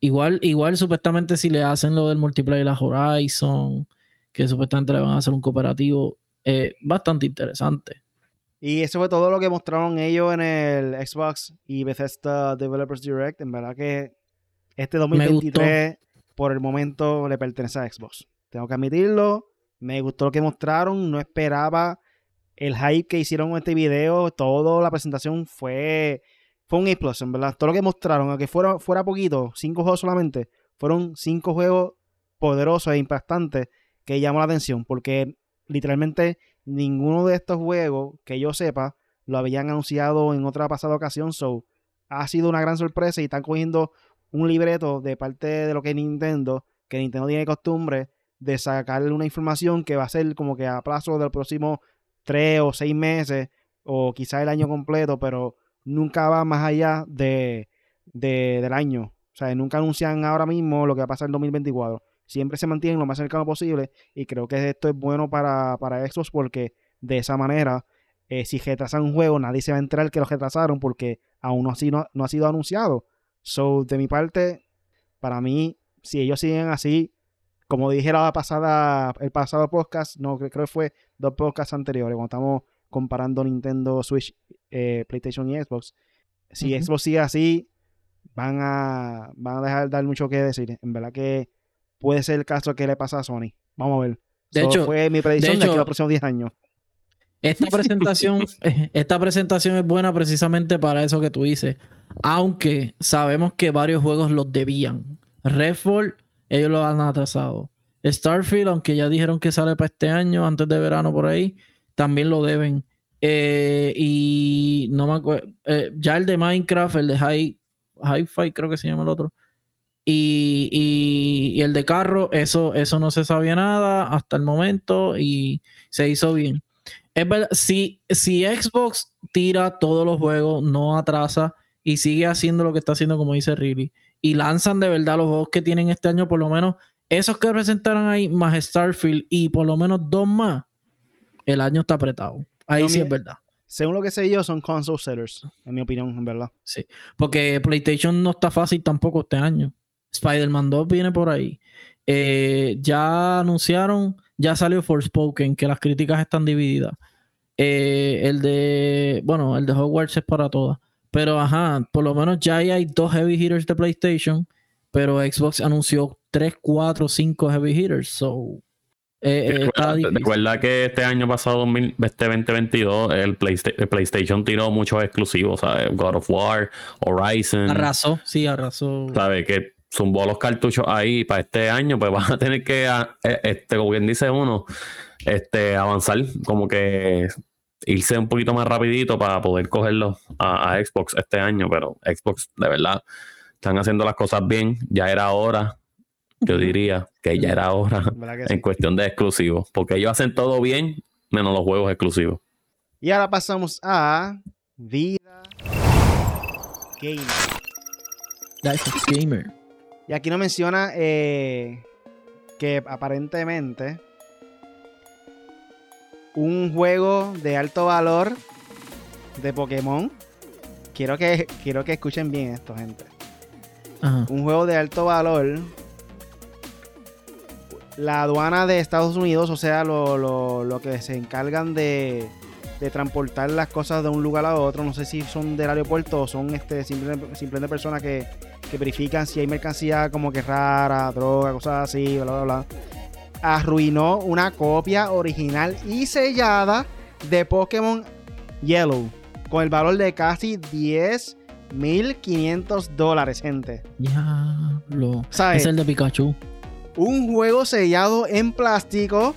Igual, igual supuestamente si le hacen lo del multiplayer a Horizon, que supuestamente le van a hacer un cooperativo, bastante interesante. Y eso fue todo lo que mostraron ellos en el Xbox y Bethesda Developers Direct. En verdad que este 2023, por el momento, le pertenece a Xbox. Tengo que admitirlo. Me gustó lo que mostraron. No esperaba el hype que hicieron en este video. Toda la presentación fue, fue un A+, en verdad. Todo lo que mostraron, aunque fuera, fuera poquito, cinco juegos solamente, fueron cinco juegos poderoso e impactante que llamó la atención, porque literalmente ninguno de estos juegos que yo sepa lo habían anunciado en otra pasada ocasión, so ha sido una gran sorpresa y están cogiendo un libreto de parte de lo que es Nintendo, que Nintendo tiene costumbre de sacarle una información que va a ser como que a plazo del próximo tres o seis meses o quizás el año completo, pero nunca va más allá de, del año. O sea, nunca anuncian ahora mismo lo que va a pasar en 2024. Siempre se mantienen lo más cercano posible y creo que esto es bueno para, para Xbox porque de esa manera, eh, si retrasan un juego, nadie se va a enterar que lo retrasaron porque aún no ha sido, no ha sido anunciado. So, de mi parte, para mí, si ellos siguen así, como dije la pasada, el pasado podcast, no creo que fue dos podcasts anteriores, cuando estamos comparando Nintendo Switch, eh, PlayStation y Xbox. Si Xbox sigue así, van a, van a dejar de dar mucho que decir. En verdad que puede ser el caso que le pasa a Sony. Vamos a ver. De hecho, fue mi predicción de, aquí a los próximos 10 años. Esta presentación, esta presentación es buena precisamente para eso que tú dices. Aunque sabemos que varios juegos los debían. Redfall, ellos lo han atrasado. Starfield, aunque ya dijeron que sale para este año, antes de verano por ahí, también lo deben. Eh, y no me acuerdo. Eh, ya el de Minecraft, el de High, Hi-Fi, creo que se llama el otro. Y, el de carro, eso, eso no se sabía nada hasta el momento y se hizo bien. Es verdad, si, si Xbox tira todos los juegos, no atrasa y sigue haciendo lo que está haciendo, como dice Riley, y lanzan de verdad los juegos que tienen este año, por lo menos esos que presentaron ahí, más Starfield y por lo menos dos más, el año está apretado. Ahí sí es verdad. Según lo que sé yo, son console sellers, en mi opinión, en verdad. Sí, porque PlayStation no está fácil tampoco este año. Spider-Man 2 viene por ahí. Eh, ya anunciaron, ya salió Forspoken, que las críticas están divididas. Eh, el de, bueno, el de Hogwarts es para todas. Pero ajá, por lo menos ya hay dos heavy hitters de PlayStation, pero Xbox anunció 3, 4, 5 heavy hitters. So, eh, eh, recuerda, que este año pasado, este 2022, el, PlayStation tiró muchos exclusivos, ¿sabes? God of War, Horizon. Arrasó, sí, arrasó. ¿Sabes? Que zumbó los cartuchos ahí para este año, pues van a tener que, eh, este, como bien dice uno, este, avanzar, como que irse un poquito más rapidito para poder cogerlo a, a Xbox este año, pero Xbox de verdad están haciendo las cosas bien, ya era hora yo diría que ya era hora en cuestión de exclusivos, porque ellos hacen todo bien, menos los juegos exclusivos. Y ahora pasamos a Vida Gamer. Gamer. Y aquí nos menciona eh, que aparentemente un juego de alto valor de Pokémon. Quiero que, quiero que escuchen bien esto, gente. Un juego de alto valor la aduana de Estados Unidos, o sea, lo, que se encargan de, transportar las cosas de un lugar a otro, no sé si son del aeropuerto o son este, simplemente, personas que, verifican si hay mercancía como que rara, droga, cosas así, bla, bla, bla. Arruinó una copia original y sellada de Pokémon Yellow con el valor de casi 10.500 dólares, gente. Ya, lo. Es el de Pikachu un juego sellado en plástico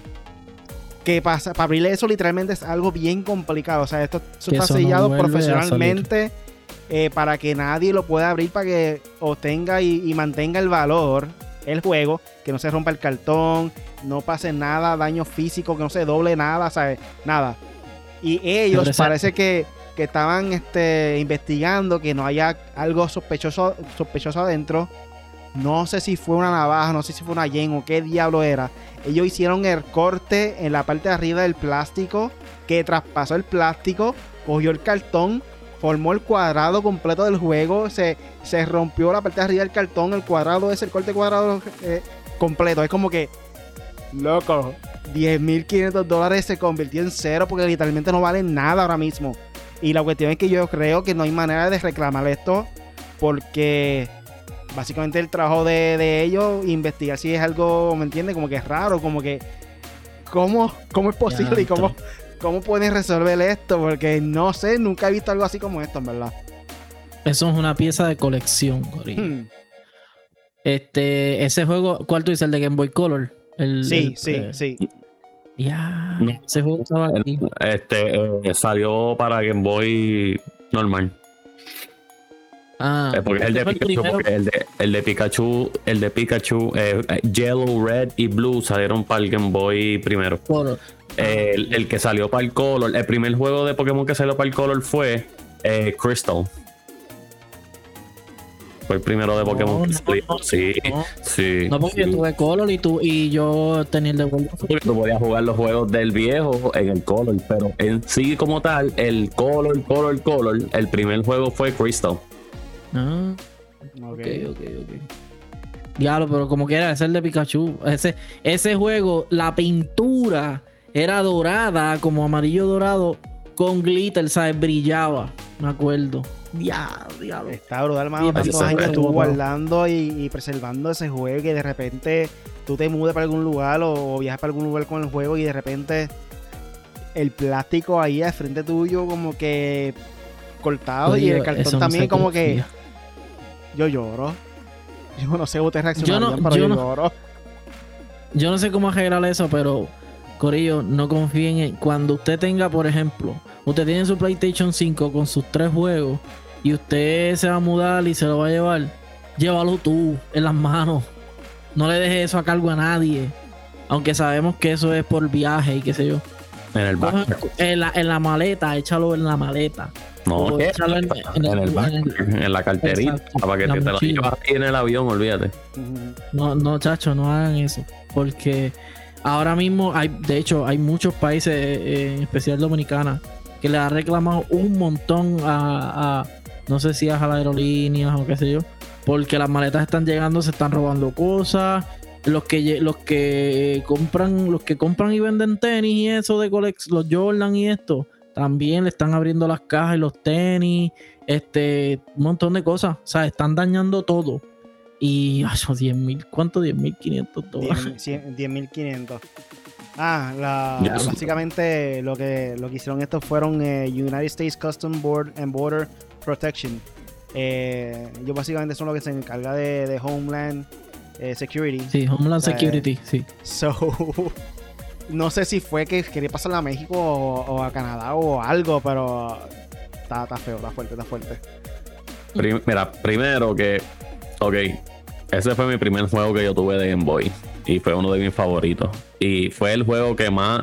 que para, para abrirle eso literalmente es algo bien complicado. O sea, esto, está sellado profesionalmente eh, para que nadie lo pueda abrir para que obtenga y, mantenga el valor el juego, que no se rompa el cartón, no pase nada, daño físico, que no se doble nada, ¿sabes? Nada. Y ellos parece que, que, estaban este, investigando que no haya algo sospechoso, sospechoso adentro no sé si fue una navaja, no sé si fue una yen o qué diablo era. Ellos hicieron el corte en la parte de arriba del plástico, que traspasó el plástico, cogió el cartón, formó el cuadrado completo del juego, se, se rompió la parte de arriba del cartón, el cuadrado es el corte cuadrado eh, completo. Es como que, loco, 10.500 dólares se convirtió en cero porque literalmente no vale nada ahora mismo. Y la cuestión es que yo creo que no hay manera de reclamar esto porque básicamente el trabajo de, ellos, investigar si es algo, ¿me entiendes? Como que es raro, como que, ¿cómo, cómo es posible y cómo, cómo pueden resolver esto? Porque no sé, nunca he visto algo así como esto, en verdad. Eso es una pieza de colección, hmm. Este, ese juego, ¿cuál tú dices? El de Game Boy Color. El, Sí, el- sí, eh, sí. Ya, No. ese juego estaba aquí. Este eh, salió para Game Boy normal. Ah, Eh, porque el Pikachu, porque el de, el de Pikachu, el de Pikachu, eh, Yellow, Red y Blue salieron para el Game Boy primero. Color. Eh, el, el que salió para el Color, el primer juego de Pokémon que salió para el Color fue eh, Crystal. Fue el primero de No, Pokémon que no, salió. no, sí, no. sí. No, porque sí. tuve Color y, tú, y yo tenía el de World tú podías jugar los juegos del viejo en el Color, pero en sí como tal, el Color, Color, Color, el primer juego fue Crystal. Ah, Ok. ok, ok, ok. Diablo, pero como que era, ese es el de Pikachu. Ese, ese juego, la pintura era dorada, como amarillo dorado, con glitter, ¿sabes? Brillaba, me acuerdo. Diablo, diablo. Está brutal, hermano. Tantos años estuvo guardando y, y preservando ese juego y de repente tú te mudes para algún lugar o, o viajas para algún lugar con el juego y de repente el plástico ahí al frente tuyo como que cortado y el cartón también como que. Yo lloro. Yo no sé cómo ustedes reaccionarían, no- pero yo yo no- lloro. Yo no sé cómo arreglar eso, pero Corillo, no confíen en. Cuando usted tenga, por ejemplo, usted tiene su PlayStation 5 con sus tres juegos y usted se va a mudar y se lo va a llevar, llévalo tú en las manos. No le dejes eso a cargo a nadie. Aunque sabemos que eso es por viaje y qué sé yo. En el backpack. En la, en la maleta, échalo en la maleta. No, échalo en- en el la carterita, Exacto, para que la te, llevas ahí en el avión, olvídate. No, no, chacho, no hagan eso. Porque ahora mismo hay, de hecho, hay muchos países, eh, en especial Dominicana, que le ha reclamado un montón a, a- no sé si a las aerolíneas o qué sé yo, porque las maletas están llegando, se están robando cosas. Los que los que compran, los que compran y venden tenis y eso de colex, los Jordan y esto, también le están abriendo las cajas y los tenis, este, un montón de cosas. O sea, están dañando todo. Y ay, 10 mil, ¿cuánto? 10 mil 500 dólares. 10.000 10.500. Ah, la, Ya. básicamente lo que, lo que hicieron estos fueron eh, United States Custom Board and Border Protection. Eh, ellos básicamente son los que se encarga de, de Homeland eh, Security. Sí, Homeland Eh, Security, sí. So, no sé si fue que quería pasarla a México o, a Canadá o algo, pero está, está feo, está fuerte, está fuerte. Mira, primero que, ok, ese fue mi primer juego que yo tuve de Game Boy y fue uno de mis favoritos. Y fue el juego que más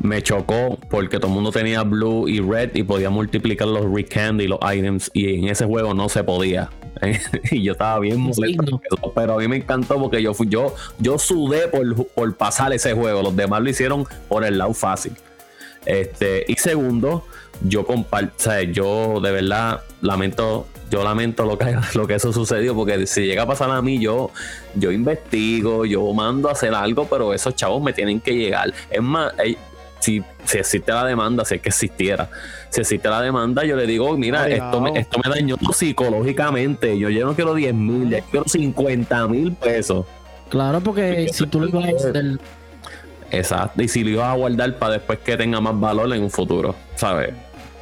me chocó porque todo el mundo tenía Blue y Red y podía multiplicar los Candy y los items y en ese juego no se podía. y yo estaba bien molesto. Pero a mí me encantó porque yo fui, yo, yo sudé por, por pasar ese juego. Los demás lo hicieron por el lado fácil. Este, y segundo, yo comparto, o sea, yo de verdad lamento, yo lamento lo que, lo que eso sucedió, porque si llega a pasar a mí, yo, yo investigo, yo mando a hacer algo, pero esos chavos me tienen que llegar. Es más, ey, si, si existe la demanda, si es que existiera, si existe la demanda, yo le digo, mira, esto me, esto me dañó psicológicamente. Yo, yo no quiero 10 mil, yo quiero 50 mil pesos. Claro, porque si tú le ibas a vender, Exacto. Y si lo ibas a guardar para después que tenga más valor en un futuro, ¿sabes?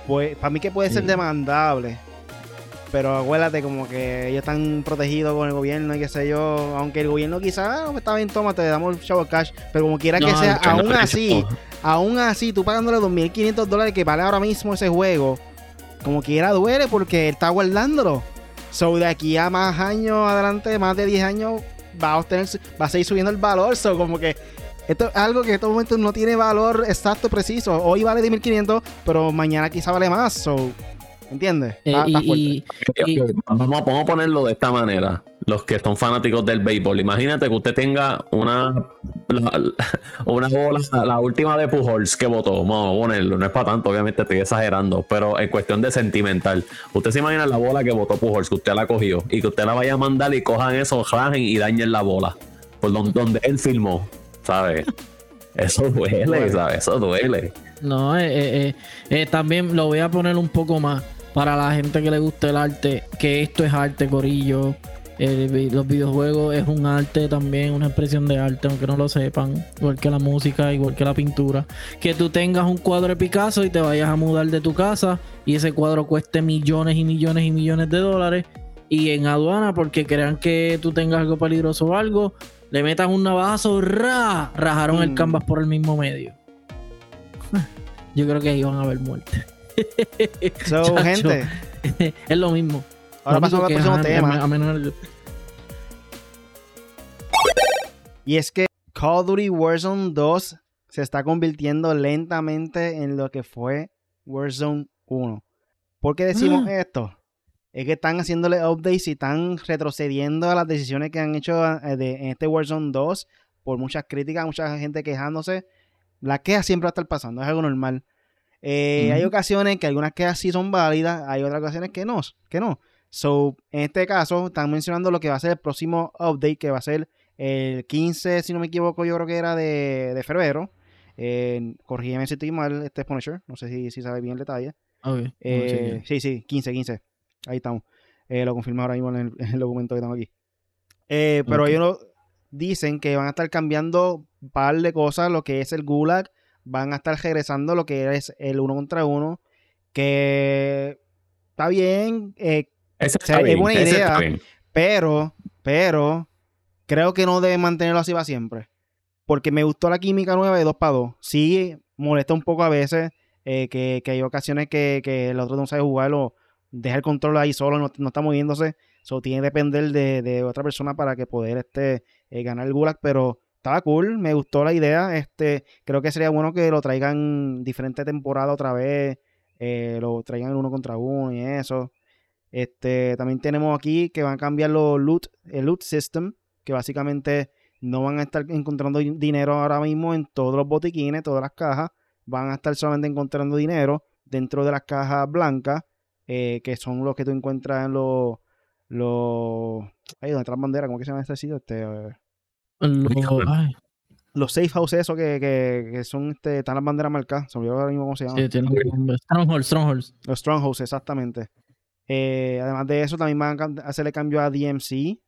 Pues para mí que puede ser Sí. demandable. Pero acuérdate como que ellos están protegidos con el gobierno y qué sé yo. Aunque el gobierno quizás "Ah, está bien, toma, te damos el chavo cash. Pero como quiera que No, sea, Que no aún así, aún así, tú pagándole 2.500 dólares que vale ahora mismo ese juego. Como quiera duele porque él está guardándolo. So de aquí a más años adelante, más de 10 años, va a obtener, va a seguir subiendo el valor. So como que esto es algo que en estos momentos no tiene valor exacto, preciso. Hoy vale 10.500, pero mañana quizá vale más. So, ¿entiendes? eh, Está- está fuerte. y, y- Ok, Vamos, vamos a ponerlo de esta manera. Los que son fanáticos del béisbol, imagínate que usted tenga una, la- una bola, la última de Pujols que votó. Vamos a ponerlo, no es para tanto, obviamente estoy exagerando, pero en cuestión de sentimental. Usted se imagina la bola que votó Pujols, que usted la cogió, y que usted la vaya a mandar y cojan eso, rajen y dañen la bola. Por donde, donde él filmó, ¿sabes? Eso duele, ¿sabes? Eso duele. no, eh, eh, eh, eh, también lo voy a poner un poco más para la gente que le gusta el arte, que esto es arte, Corillo. El los videojuegos es un arte también, una expresión de arte, aunque no lo sepan, igual que la música, igual que la pintura. Que tú tengas un cuadro de Picasso y te vayas a mudar de tu casa y ese cuadro cueste millones y millones y millones de dólares y en aduana porque crean que tú tengas algo peligroso o algo, le metan un navajazo, ra, rajaron el Mm. canvas por el mismo medio. Yo creo que ahí van a haber muerte. So, gente, es lo mismo. Ahora pasamos al próximo tema. a menor- Y es que Call of Duty Warzone 2 se está convirtiendo lentamente en lo que fue Warzone 1. ¿Por qué decimos Ah. esto? Es que están haciéndole updates y están retrocediendo a las decisiones que han hecho eh, de- en este Warzone 2 por muchas críticas, mucha gente quejándose. Las quejas siempre va a estar pasando, es algo normal. Eh, Hay ocasiones que algunas quejas sí son válidas, hay otras ocasiones que no, que no. So, en este caso, están mencionando lo que va a ser el próximo update, que va a ser el 15, si no me equivoco, yo creo que era de, de febrero. Eh, corrígeme si estoy mal, este es Punisher, no sé si, si sabe bien el detalle. Ok, vamos a Eh, sí, sí, 15, 15. Ahí estamos. Eh, lo confirmo ahora mismo en el, en el documento que tengo aquí. Eh, pero Ok. ellos lo- dicen que van a estar cambiando un par de cosas, lo que es el Gulag, van a estar regresando lo que es el uno contra uno, que está bien, eh, Ese O sea, está es buena idea. está pero, pero, creo que no deben mantenerlo así para siempre. Porque me gustó la química nueva de 2 para 2. Sí, molesta un poco a veces eh, que, que hay ocasiones que, que el otro no sabe jugar o deja el control ahí solo, no, no está moviéndose. So, tiene que depender de, de otra persona para que poder este, eh, ganar el Gulag. Pero estaba cool, me gustó la idea. Este, creo que sería bueno que lo traigan diferente temporada otra vez. eh, lo traigan uno contra uno y eso. Este, también tenemos aquí que van a cambiar los loot, el loot system, que básicamente no van a estar encontrando din- dinero ahora mismo en todos los botiquines, todas las cajas. Van a estar solamente encontrando dinero dentro de las cajas blancas, eh, que son los que tú encuentras en los... los ahí donde están las banderas, ¿cómo que se llama este sitio? Este, eh, Lo- ay, los safe houses, esos que, que, que son, este, están las banderas marcadas. Se me olvidó ahora mismo cómo se llama. sí, tiene un nombre. Stronghold, Strongholds. Los Strongholds, exactamente. Eh, además de eso, también van a hacerle cambio a DMC.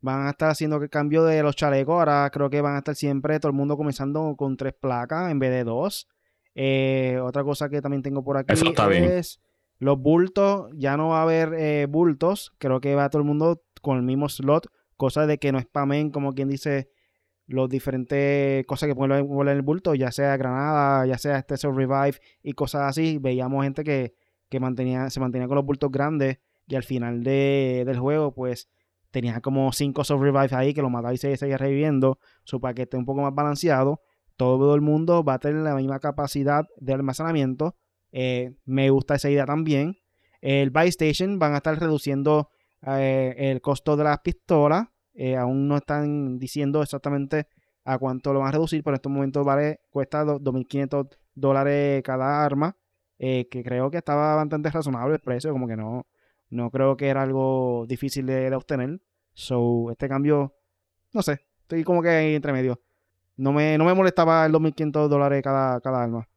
Van a estar haciendo el cambio de los chalecos. Ahora creo que van a estar siempre todo el mundo comenzando con tres placas en vez de dos. Eh, otra cosa que también tengo por aquí bien. es los bultos. Ya no va a haber eh, bultos. Creo que va todo el mundo con el mismo slot. Cosa de que no spamen, como quien dice, los diferentes cosas que pueden volar en el bulto, ya sea granada, ya sea este revive y cosas así. Veíamos gente que, que mantenía, se mantenía con los bultos grandes y al final de- del juego, pues tenía como 5 self revive ahí que lo mataba y se seguía reviviendo. Su paquete un poco más balanceado. Todo el mundo va a tener la misma capacidad de almacenamiento. Eh, me gusta esa idea también. El Buy Station van a estar reduciendo eh, el costo de las pistolas. Eh, aún no están diciendo exactamente a cuánto lo van a reducir, pero en estos momentos vale, cuesta do- 2.500 dólares cada arma, eh, que creo que estaba bastante razonable el precio, como que no, no creo que era algo difícil de, obtener. So, este cambio, no sé, estoy como que entre medio. No me, no me molestaba el 2.500 dólares cada, cada arma.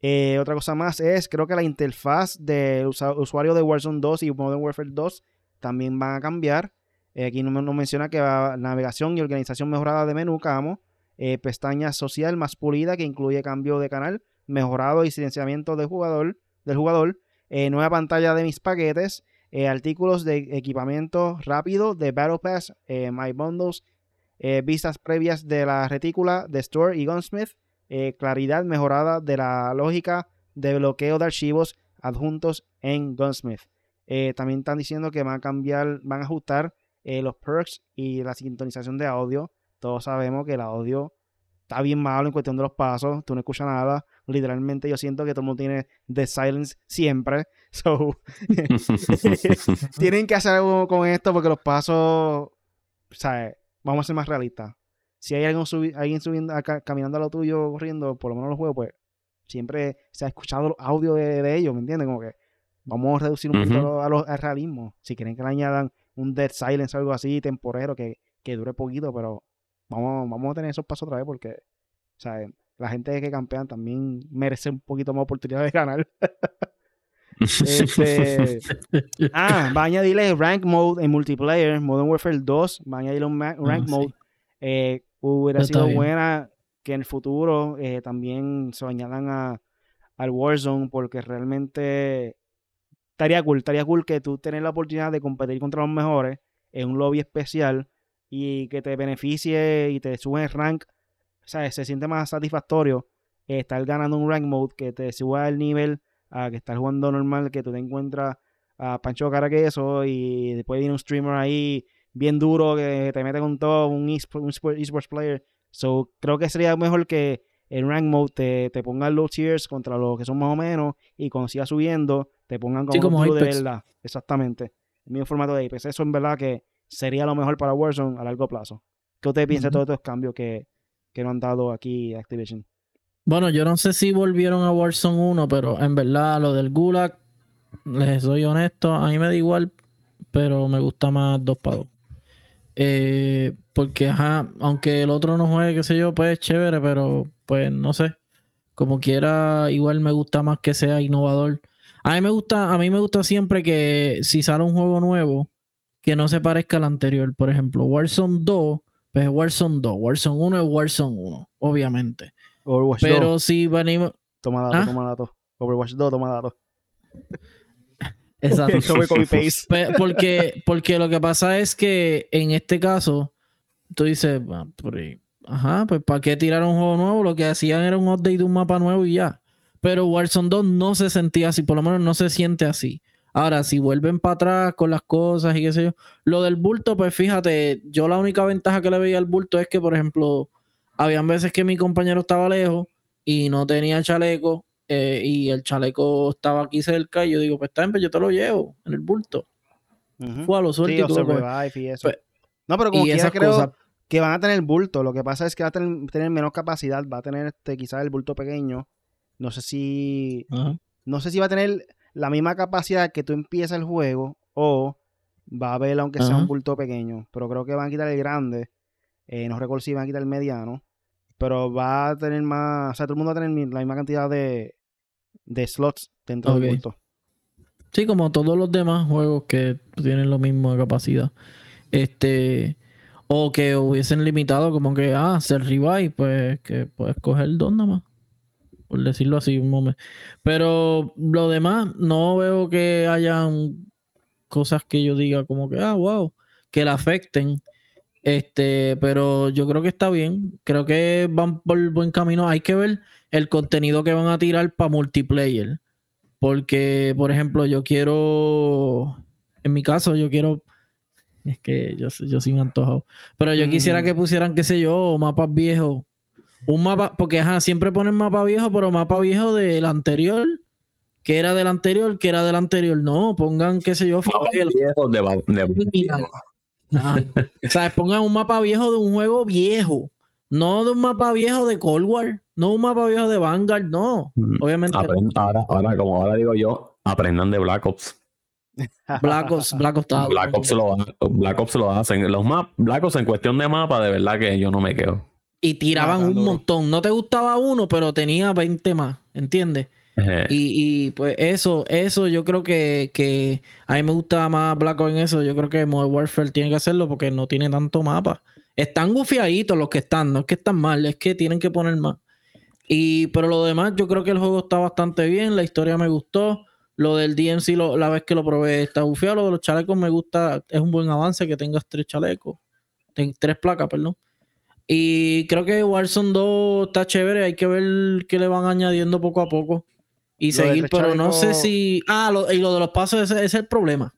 Eh, otra cosa más es, creo que la interfaz del usuario de Warzone 2 y Modern Warfare 2 también van a cambiar. Eh, aquí nos, nos menciona que va navegación y organización mejorada de menú, camo. eh, pestaña social más pulida que incluye cambio de canal, mejorado y silenciamiento del jugador, del jugador eh, nueva pantalla de mis paquetes, eh, artículos de equipamiento rápido de Battle Pass, eh, My Bundles, vistas previas de la retícula de Store y Gunsmith, claridad mejorada de la lógica de bloqueo de archivos adjuntos en Gunsmith. También están diciendo que van a cambiar, van a ajustar los perks y la sintonización de audio. Todos sabemos que el audio está bien malo en cuestión de los pasos. Tú no escuchas nada. Literalmente yo siento que todo el mundo tiene The Silence siempre. So, tienen que hacer algo con esto porque los pasos, vamos a ser más realistas. Si hay alguien, subi- alguien subiendo, acá, caminando a lo tuyo, corriendo, por lo menos los juegos, pues siempre se ha escuchado los audios de, de ellos, ¿me entiendes? Como que vamos a reducir un Ujú. poquito lo- a lo- al realismo. Si quieren que le añadan un Dead Silence o algo así, temporero, que, que dure poquito, pero vamos, vamos a tener esos pasos otra vez porque, o sea, la gente que campean también merece un poquito más oportunidad de ganar. Este, ah, va a añadirle rank mode en multiplayer, Modern Warfare 2, va a añadirle un rank Ah, sí. mode. Eh, hubiera sido bien. buena que en el futuro eh, también se añadan a, al Warzone porque realmente estaría cool, estaría cool que tú tengas la oportunidad de competir contra los mejores en un lobby especial y que te beneficie y te sube el rank. O sea, se siente más satisfactorio estar ganando un rank mode que te suba el nivel a que estar jugando normal, que tú te encuentras a Pancho Cara que eso y después viene un streamer ahí bien duro que te mete con todo, un esports player. So, creo que sería mejor que en rank mode te, te pongan los tiers contra los que son más o menos y cuando siga subiendo te pongan como, sí, de verdad. Exactamente. El mismo formato de Apex. Eso en verdad que sería lo mejor para Warzone a largo plazo. ¿Qué usted piensa de todos estos cambios que, que nos han dado aquí Activision? Bueno, yo no sé si volvieron a Warzone 1, pero en verdad lo del Gulag, les soy honesto, a mí me da igual, pero me gusta más 2 para 2. Eh, porque, ajá, aunque el otro no juegue, qué sé yo, pues chévere, pero pues no sé. Como quiera, igual me gusta más que sea innovador. A mí me gusta, a mí me gusta siempre que si sale un juego nuevo, que no se parezca al anterior. Por ejemplo, Warzone 2, pues es Warzone 2. Warzone 1 es Warzone 1, obviamente. Pero si venimos. Toma datos, ¿Ah? toma datos. Overwatch 2, toma datos. Exacto. porque, porque lo que pasa es que en este caso, tú dices, ah, ajá, pues ¿para qué tirar un juego nuevo? Lo que hacían era un update de un mapa nuevo y ya. Pero Warzone 2 no se sentía así, por lo menos no se siente así. Ahora, si vuelven para atrás con las cosas y qué sé yo. Lo del bulto, pues fíjate, yo la única ventaja que le veía al bulto es que, por ejemplo, habían veces que mi compañero estaba lejos y no tenía chaleco eh, y el chaleco estaba aquí cerca y yo digo, pues está bien, pues yo te lo llevo en el bulto. Fue a lo suelto y, eso. Pues, no, pero como quiera creo que van a tener bulto. Lo que pasa es que va a tener, menos capacidad, va a tener este, quizás el bulto pequeño. No sé si... No sé si va a tener la misma capacidad que tú empiezas el juego o va a haber aunque sea un bulto pequeño. Pero creo que van a quitar el grande. Eh, no recuerdo si van a quitar el mediano. Pero va a tener más... O sea, todo el mundo va a tener la misma cantidad de, de slots dentro del bulto. Sí, como todos los demás juegos que tienen lo mismo de capacidad. Este. O que hubiesen limitado como que, ah, ser revive, pues que puedes coger dos nomás. Por decirlo así un momento. Pero lo demás, no veo que hayan cosas que yo diga como que, ah, wow, que la afecten. Este, pero yo creo que está bien. Creo que van por buen camino. Hay que ver el contenido que van a tirar para multiplayer. Porque, por ejemplo, yo quiero. En mi caso, yo quiero. Es que yo, yo soy un antojado. Pero yo quisiera mm. que pusieran, qué sé yo, mapas viejos. Un mapa. Porque, ajá, siempre ponen mapa viejo, pero mapa viejo del anterior. Que era del anterior, que era del anterior. No, pongan, qué sé yo, viejos de, o sea, pongan un mapa viejo de un juego viejo. No de un mapa viejo de Cold War, no un mapa viejo de Vanguard, no. Mm, Obviamente. ahora, ahora, como ahora digo yo, aprendan de Black Ops. Black Ops, Black Ops, Black Ops, lo, Black Ops lo hacen. Los map, Black Ops en cuestión de mapa, de verdad que yo no me quedo. Y tiraban un montón. No te gustaba uno, pero tenía 20 más, ¿entiendes? Y, y, pues eso, eso yo creo que, que a mí me gusta más Black en eso. Yo creo que Modern Warfare tiene que hacerlo porque no tiene tanto mapa. Están gufiaditos los que están, no es que están mal, es que tienen que poner más. Y, pero lo demás, yo creo que el juego está bastante bien, la historia me gustó. Lo del DMC, la vez que lo probé, está gufiado. Lo de los chalecos me gusta, es un buen avance que tengas tres chalecos, tres placas, perdón. Y creo que Warzone 2 está chévere, hay que ver qué le van añadiendo poco a poco y seguir, pero no sé si. Ah, y lo de los pasos, ese, es el problema.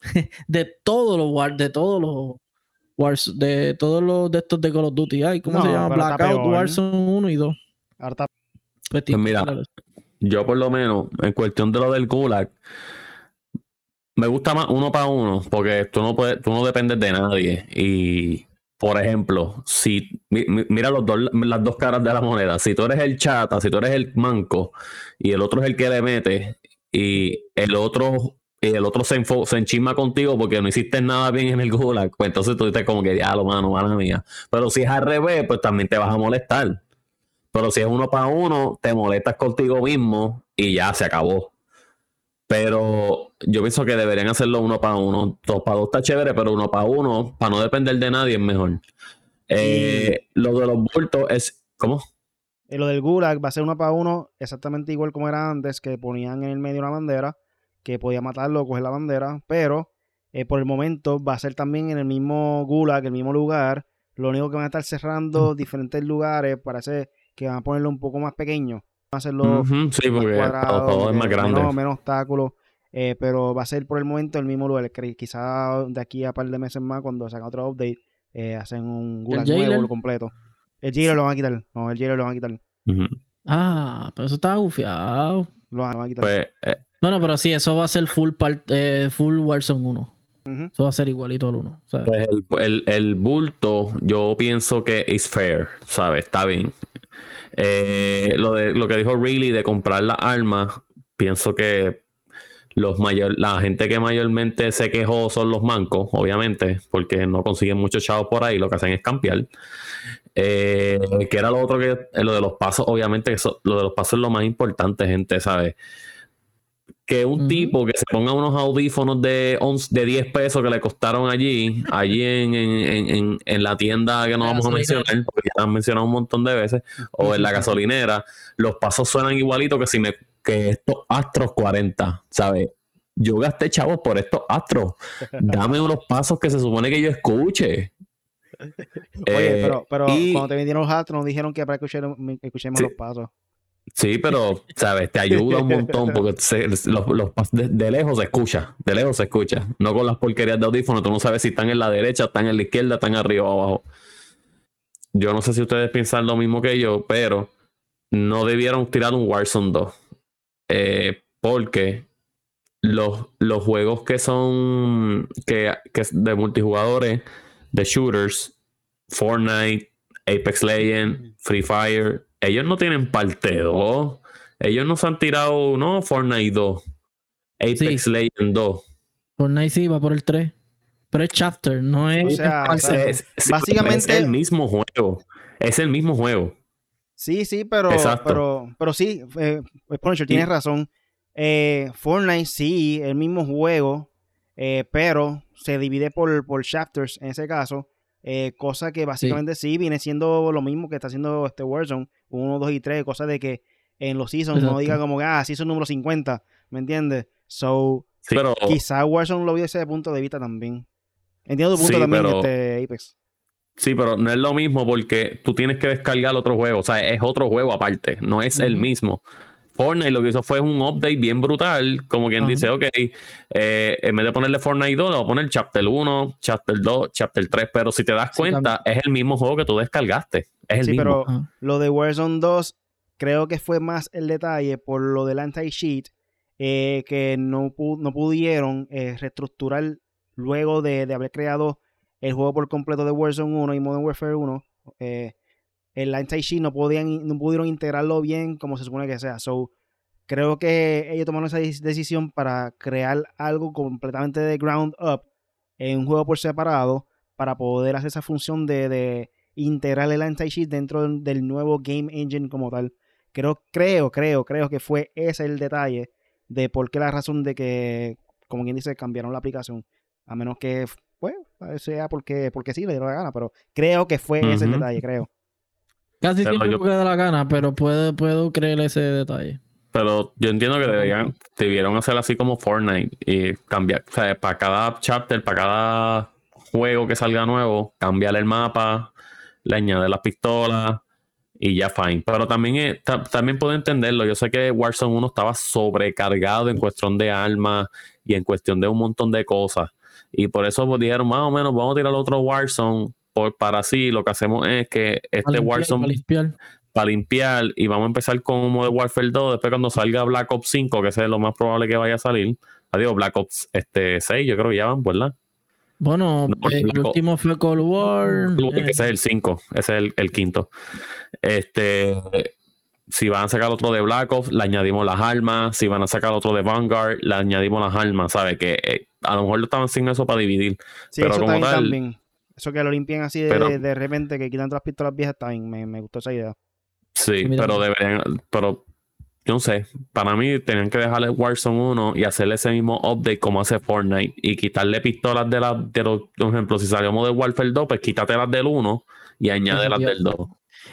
de todos los de todos los Wars, de todos los de estos de Call of Duty. Ay, ¿cómo se llama? Blackout, Warzone 1 y 2. Pues, pues mira, yo por lo menos, en cuestión de lo del Gulag, me gusta más uno para uno, porque tú no puedes, tú no dependes de nadie. Y por ejemplo, si mira los dos, las dos caras de la moneda, si tú eres el chata, si tú eres el manco y el otro es el que le mete y el otro y el otro se, se enchisma contigo porque no hiciste nada bien en el gulag, pues entonces tú dices como que ya lo mano, mala mía. Pero si es al revés, pues también te vas a molestar. Pero si es uno para uno, te molestas contigo mismo y ya se acabó. Pero yo pienso que deberían hacerlo uno para uno. Dos para dos está chévere, pero uno para uno, para no depender de nadie, es mejor. Eh, lo de los bultos es. ¿Cómo? lo del Gulag va a ser uno para uno, exactamente igual como era antes, que ponían en el medio una bandera que podía matarlo o coger la bandera, pero eh, por el momento va a ser también en el mismo Gulag, el mismo lugar. Lo único que van a estar cerrando diferentes lugares, parece que van a ponerlo un poco más pequeño. Hacerlo Ujú, Sí, más cuadrado, todo es más eh, grande. Menos, menos obstáculos. eh, pero va a ser por el momento el mismo lugar. Quizá de aquí a un par de meses más, cuando sacan otro update, eh, hacen un Gulag nuevo completo. El Jailer lo van a quitar. No, el Jailer lo van a quitar. Ah, pero eso estaba gufiado. Lo van a quitar. Pues, eh, Bueno, pero sí, eso va a ser full, part, eh, full Warzone 1. Ujú. Eso va a ser igualito al 1. O sea, Pues el, el- el bulto, yo pienso que es fair, ¿sabes? Está bien. Eh, lo, de, lo que dijo Really de comprar las armas, pienso que los mayor, la gente que mayormente se quejó son los mancos, obviamente, porque no consiguen muchos chavos por ahí, lo que hacen es campear. Eh, que era lo otro que, eh, lo de los pasos, obviamente, eso, lo de los pasos es lo más importante, gente, ¿sabes? Que un tipo que se ponga unos audífonos de, 11 de 10 pesos que le costaron allí, allí en, en, en- en- en la tienda que no La vamos a mencionar, porque ya han mencionado un montón de veces, o en la gasolinera, los pasos suenan igualitos que si me que estos Astros 40, ¿sabes? Yo gasté chavos por estos Astros. Dame unos pasos que se supone que yo escuche. Oye, Eh, pero, pero y- cuando te vendieron los astros, nos dijeron que para que escuchemos, escuchemos Sí. los pasos. Sí, pero, ¿sabes? Te ayuda un montón porque los, los de, lejos se escucha, de lejos se escucha. No con las porquerías de audífonos, tú no sabes si están en la derecha, están en la izquierda, están arriba o abajo. Yo no sé si ustedes piensan lo mismo que yo, pero no debieron tirar un Warzone 2. Eh, porque los, los juegos que son que, que de multijugadores, de shooters, Fortnite, Apex Legends, Free Fire, ellos no tienen parte 2. Ellos no se han tirado, no, Fortnite 2, Apex Sí. Legends 2. Fortnite sí va por el 3. Pero es chapter, no es. O sea, es- o sea, Es- es- básicamente- es el mismo juego. Es el mismo juego. Sí, sí, pero, Exacto. pero, pero sí, eh, Punisher, tienes Y- razón. Eh, Fortnite sí, el mismo juego, eh, pero se divide por, por chapters en ese caso. eh, cosa que básicamente sí. viene siendo lo mismo que está haciendo este Warzone 1, 2 y 3. Cosa de que en los seasons no diga como que, ah, season número 50, ¿me entiendes? So, Sí, pero quizá Warzone lo viese de punto de vista también. Entiendo tu punto Sí, también, pero- este Apex. Sí, pero no es lo mismo porque tú tienes que descargar otro juego. O sea, es otro juego aparte. No es el mismo. Fortnite lo que hizo fue un update bien brutal. Como quien Ajá. dice, ok, eh, en vez de ponerle Fortnite 2, le voy a poner Chapter 1, Chapter 2, Chapter 3. Pero si te das Sí, cuenta, es el mismo juego que tú descargaste. Es el Sí, mismo. pero Ajá. lo de Warzone 2 creo que fue más el detalle por lo del anti-cheat eh, que no, pu- no pudieron eh, reestructurar luego de, de haber creado el juego por completo de Warzone 1 y Modern Warfare 1. eh, el anti-cheat no, podían, no pudieron integrarlo bien como se supone que sea. So, creo que ellos tomaron esa dec- decisión para crear algo completamente de ground up en un juego por separado para poder hacer esa función de, de integrar el anti-cheat dentro del, nuevo game engine como tal. Creo, creo, creo, creo que fue ese el detalle de por qué la razón de que, como quien dice, cambiaron la aplicación. A menos que, pues, sea porque, porque sí, le dieron la gana, pero creo que fue ese el detalle, creo. Casi Pero siempre yo- me da la gana, pero puedo, puedo creer ese detalle. Pero yo entiendo que deberían, debieron hacer así como Fortnite y cambiar, o sea, para cada chapter, para cada juego que salga nuevo, cambiar el mapa, le añadir las pistolas y ya fine. Pero también, también puedo entenderlo. Yo sé que Warzone 1 estaba sobrecargado en cuestión de armas y en cuestión de un montón de cosas. Y por eso pues, dijeron, más o menos, vamos a tirar otro Warzone. Por, para así, lo que hacemos es que Para este limpiar, Warzone para limpiar. para limpiar y vamos a empezar con Modern Warfare 2 después cuando salga Black Ops 5 que ese es lo más probable que vaya a salir adiós Black Ops este 6 yo creo que ya van ¿verdad? Bueno, No, eh, el último fue Cold War. Eh, ese es el 5 ese es el, el quinto este si van a sacar otro de Black Ops le añadimos las armas si van a sacar otro de Vanguard le añadimos las armas ¿sabes? que eh, a lo mejor lo estaban haciendo eso para dividir Sí, Pero eso como también, tal- también. Eso que lo limpien así de, Pero- de repente, que quitan todas las pistolas viejas, también me, me gustó esa idea. Sí, pero deberían, pero yo no sé, para mí tenían que dejarle Warzone 1 y hacerle ese mismo update como hace Fortnite y quitarle pistolas de, la, de los, por ejemplo, si salimos de Warfare 2, pues quítate las del 1 y añade las del 2.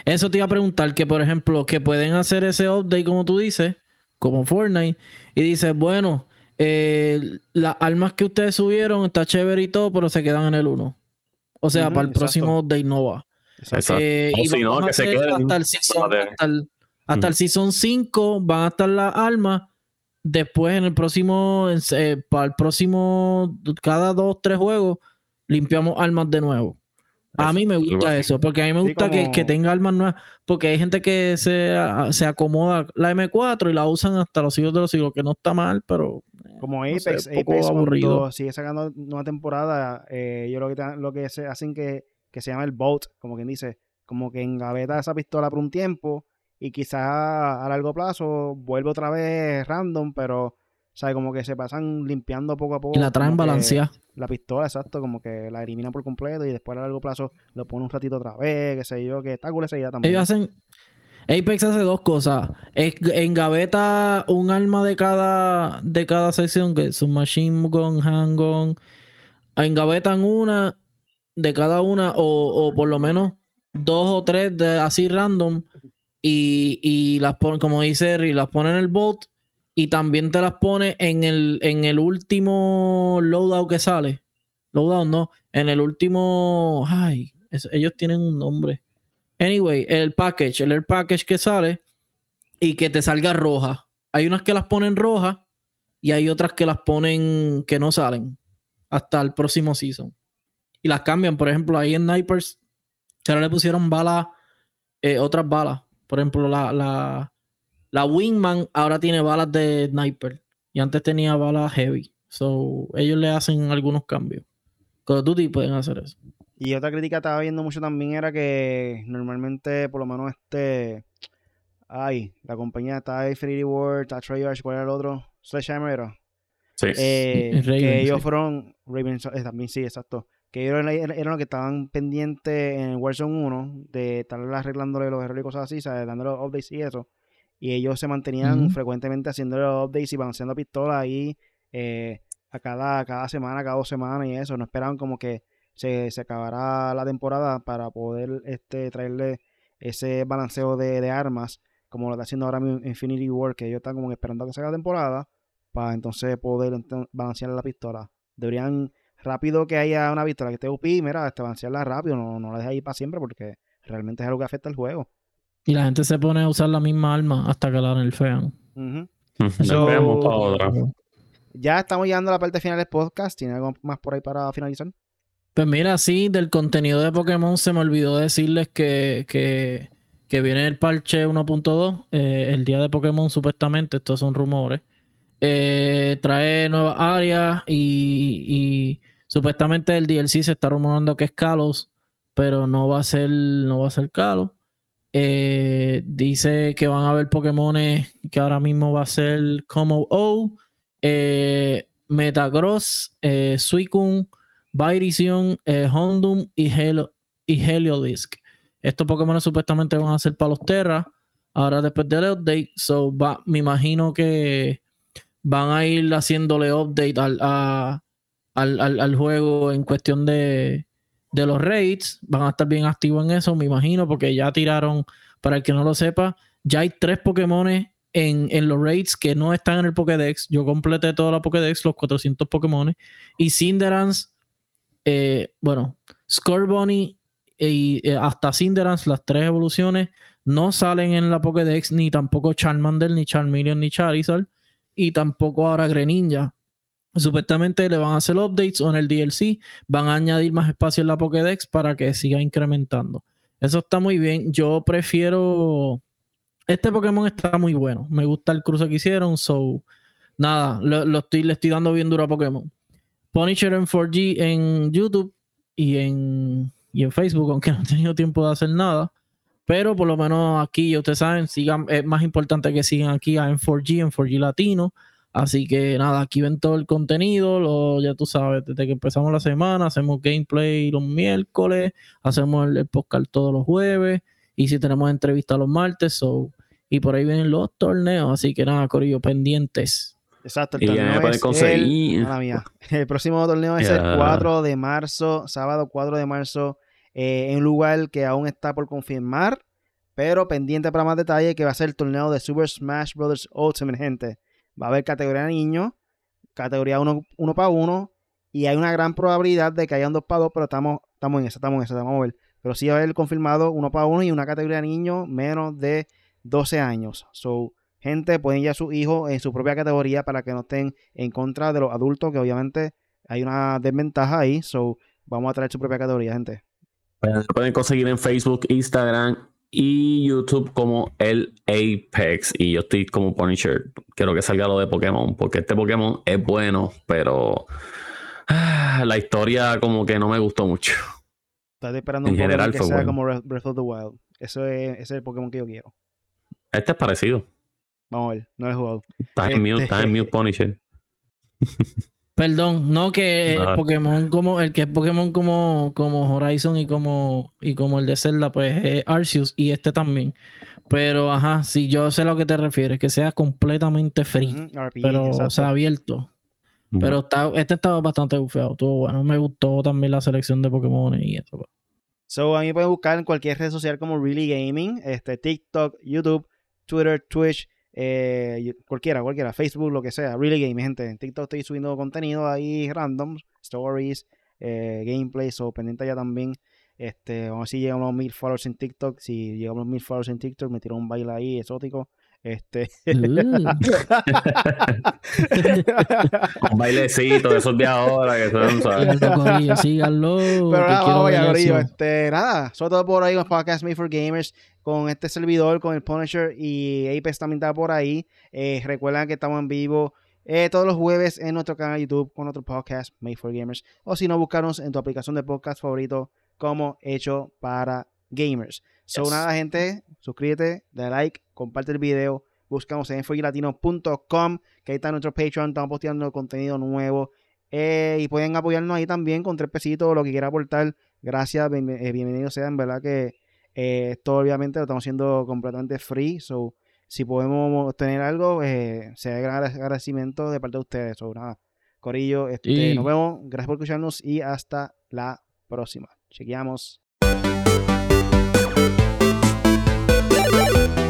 Eso te iba a preguntar, que por ejemplo, que pueden hacer ese update como tú dices, como Fortnite, y dices, bueno, eh, las armas que ustedes subieron está chévere y todo, pero se quedan en el 1. O sea, para el exacto. próximo de Innova. Eh, y si no, que se queden hasta el season, de- hasta el, hasta el Ujú. season 5 van a estar las armas. Después en el próximo, en- eh, para el próximo, cada dos, tres juegos, limpiamos armas de nuevo. A mí me gusta eso, porque a mí me gusta que, como- que tenga armas nuevas, porque hay gente que se, a- se acomoda la M4 y la usan hasta los siglos de los siglos, que no está mal, pero Como no sé, Apex, un poco Apex aburrido. cuando sigue sacando nueva temporada, eh, yo lo que, te- lo que se hacen que, que se llama el boat, como quien dice, como que engaveta esa pistola por un tiempo y quizás a largo plazo vuelve otra vez random, pero, ¿sabes? Como que se pasan limpiando poco a poco. y la traen balanceada. La pistola, exacto, como que la eliminan por completo y después a largo plazo lo pone un ratito otra vez, qué sé yo, que está cool esa idea también. Ellos hacen. Apex hace dos cosas. Engaveta un arma de cada, de cada sección, que es un machine gun, handgun. Engavetan una de cada una, o, o por lo menos dos o tres de así random. Y, y las ponen, como dice Eri, las pone en el bot. Y también te las pone en el, en el último loadout que sale. Loadout no. En el último. Ay, ellos tienen un nombre. Anyway, el package, el air package que sale y que te salga roja. Hay unas que las ponen rojas y hay otras que las ponen que no salen hasta el próximo season. Y las cambian, por ejemplo, ahí en Snipers, ahora le pusieron balas, eh, otras balas. Por ejemplo, la, la, la Wingman ahora tiene balas de Sniper y antes tenía balas heavy. So, ellos le hacen algunos cambios. Call of Duty pueden hacer eso. Y otra crítica que estaba viendo mucho también era que normalmente, por lo menos este. Ay, la compañía está Infinity Ward, está Treyarch, ¿cuál era el otro? Sledgehammer era. Sí. Eh, Raven, que ellos sí. fueron. Raven eh, también, sí, exacto. Que ellos eran, eran los que estaban pendientes en el Warzone 1 de estar arreglándole los errores y cosas así, ¿sabes? Dándole los updates y eso. Y ellos se mantenían frecuentemente haciendo los updates y balanceando pistolas ahí eh, a cada, cada semana, cada dos semanas y eso. No esperaban como que se, se acabara la temporada para poder este, traerle ese balanceo de, de armas, como lo está haciendo ahora mismo Infinity War, que ellos están como que esperando a que se haga la temporada para entonces poder balancear la pistola. Deberían, rápido que haya una pistola que esté UP, mira, este, balancearla rápido, no, no la dejes ahí para siempre porque realmente es algo que afecta al juego. Y la gente se pone a usar la misma arma hasta que la nerfean. So- para otra. Ya estamos llegando a la parte final del podcast. ¿Tiene algo más por ahí para finalizar? Pues mira, sí, del contenido de Pokémon se me olvidó decirles que, que, viene el parche 1.2, eh, el día de Pokémon supuestamente, estos son rumores. Eh, trae nuevas áreas y, y supuestamente el DLC se está rumorando que es Kalos, pero no va a ser, no va a ser Kalos. Eh, dice que van a haber Pokémones que ahora mismo va a ser como O, eh, Metagross, Suicune, Virizion, eh, Houndoom y, Hel y. Estos Pokémon supuestamente van a ser para los Terra. Ahora después del update, so me imagino que van a ir haciéndole update al, juego en cuestión de, los raids. Van a estar bien activos en eso, me imagino, porque ya tiraron, para el que no lo sepa, ya hay tres Pokémon en, en los raids que no están en el Pokédex. Yo completé toda la Pokédex, los 400 Pokémon. Y Cinderance, eh, bueno, Scorbunny y eh, hasta Cinderance, las tres evoluciones, no salen en la Pokédex, ni tampoco Charmander, ni Charmeleon, ni Charizard, y tampoco ahora Greninja. Supuestamente le van a hacer updates o en el DLC van a añadir más espacio en la Pokédex para que siga incrementando. Eso está muy bien. Yo prefiero. Este Pokémon está muy bueno. Me gusta el cruce que hicieron. So, nada, lo, lo estoy, le estoy dando bien duro a Pokémon. Punisher en 4G en YouTube y en, y en Facebook, aunque no he tenido tiempo de hacer nada. Pero por lo menos aquí, ya ustedes saben, sigan, es más importante que sigan aquí a en 4G, en 4G Latino. Así que nada, aquí ven todo el contenido, lo, ya tú sabes, desde que empezamos la semana, hacemos gameplay los miércoles, hacemos el, el podcast todos los jueves, y si tenemos entrevistas los martes, so, y por ahí vienen los torneos, así que nada, Corillo, pendientes. Exacto, el Y torneo es conseguir. El, mía. El próximo torneo es Ya. el 4 de marzo, sábado 4 de marzo, eh, en un lugar que aún está por confirmar, pero pendiente para más detalle, que va a ser el torneo de Super Smash Bros. Ultimate, gente. Va a haber categoría niños, categoría uno, uno para uno. Y hay una gran probabilidad de que hayan dos para dos, pero estamos, estamos en eso, estamos en eso, vamos a ver. Pero sí va a haber confirmado uno para uno y una categoría de niños menos de 12 años. So, gente, pueden ya a sus hijos en su propia categoría para que no estén en contra de los adultos, que obviamente hay una desventaja ahí. So, vamos a traer su propia categoría, gente. Pueden conseguir en Facebook, Instagram y YouTube como el Apex. Y yo estoy como Punisher. Quiero que salga lo de Pokémon, porque este Pokémon es bueno, pero ah, la historia como que no me gustó mucho. Estás esperando un Pokémon que sea como Breath of the Wild. Eso es, ese es el Pokémon que yo quiero. Este es parecido. Vamos a ver, no lo he jugado. Está en mute, está en mute Punisher. Perdón, no que el Pokémon como el que es Pokémon como, como Horizon y como y como el de Zelda, pues es Arceus y este también. Pero ajá, si yo sé a lo que te refieres, que sea completamente free, pero o sea abierto. Pero está, este estaba bastante bufeado, estuvo bueno. Me gustó también la selección de Pokémon y eso. Pues. So, a mí pueden buscar en cualquier red social como Really Gaming, este, TikTok, YouTube, Twitter, Twitch, eh, cualquiera, cualquiera, Facebook, lo que sea. Really Gaming, gente. En TikTok estoy subiendo contenido ahí random, stories, eh, gameplays, o pendiente ya también. Este, vamos a ver si llegamos a los mil followers en TikTok. Si llegamos a los mil followers en TikTok, me tiro un baile ahí exótico. Este. Uh. un bailecito de esos de ahora que son, ¿sabes? síganlo. Pero nada, vamos allá, Este, nada, sobre todo por ahí con Podcast Made for Gamers, con este servidor, con el Punisher y Apex también está por ahí. Eh, recuerden que estamos en vivo. Eh, todos los jueves en nuestro canal de YouTube con otro podcast Made for Gamers. O si no, buscarnos en tu aplicación de podcast favorito como Hecho para Gamers. So, nada, gente, suscríbete, dale like, comparte el video, buscamos en enfoylatino.com, que ahí está nuestro Patreon, estamos posteando contenido nuevo. Eh, y pueden apoyarnos ahí también con tres pesitos, lo que quiera aportar. Gracias, eh, bienvenidos sean, verdad que eh, esto obviamente lo estamos haciendo completamente free. So, si podemos tener algo, eh, sea gran agradecimiento de parte de ustedes. So, nada, Corillo, este, nos vemos. Gracias por escucharnos y hasta la próxima. Chequeamos. Thank you.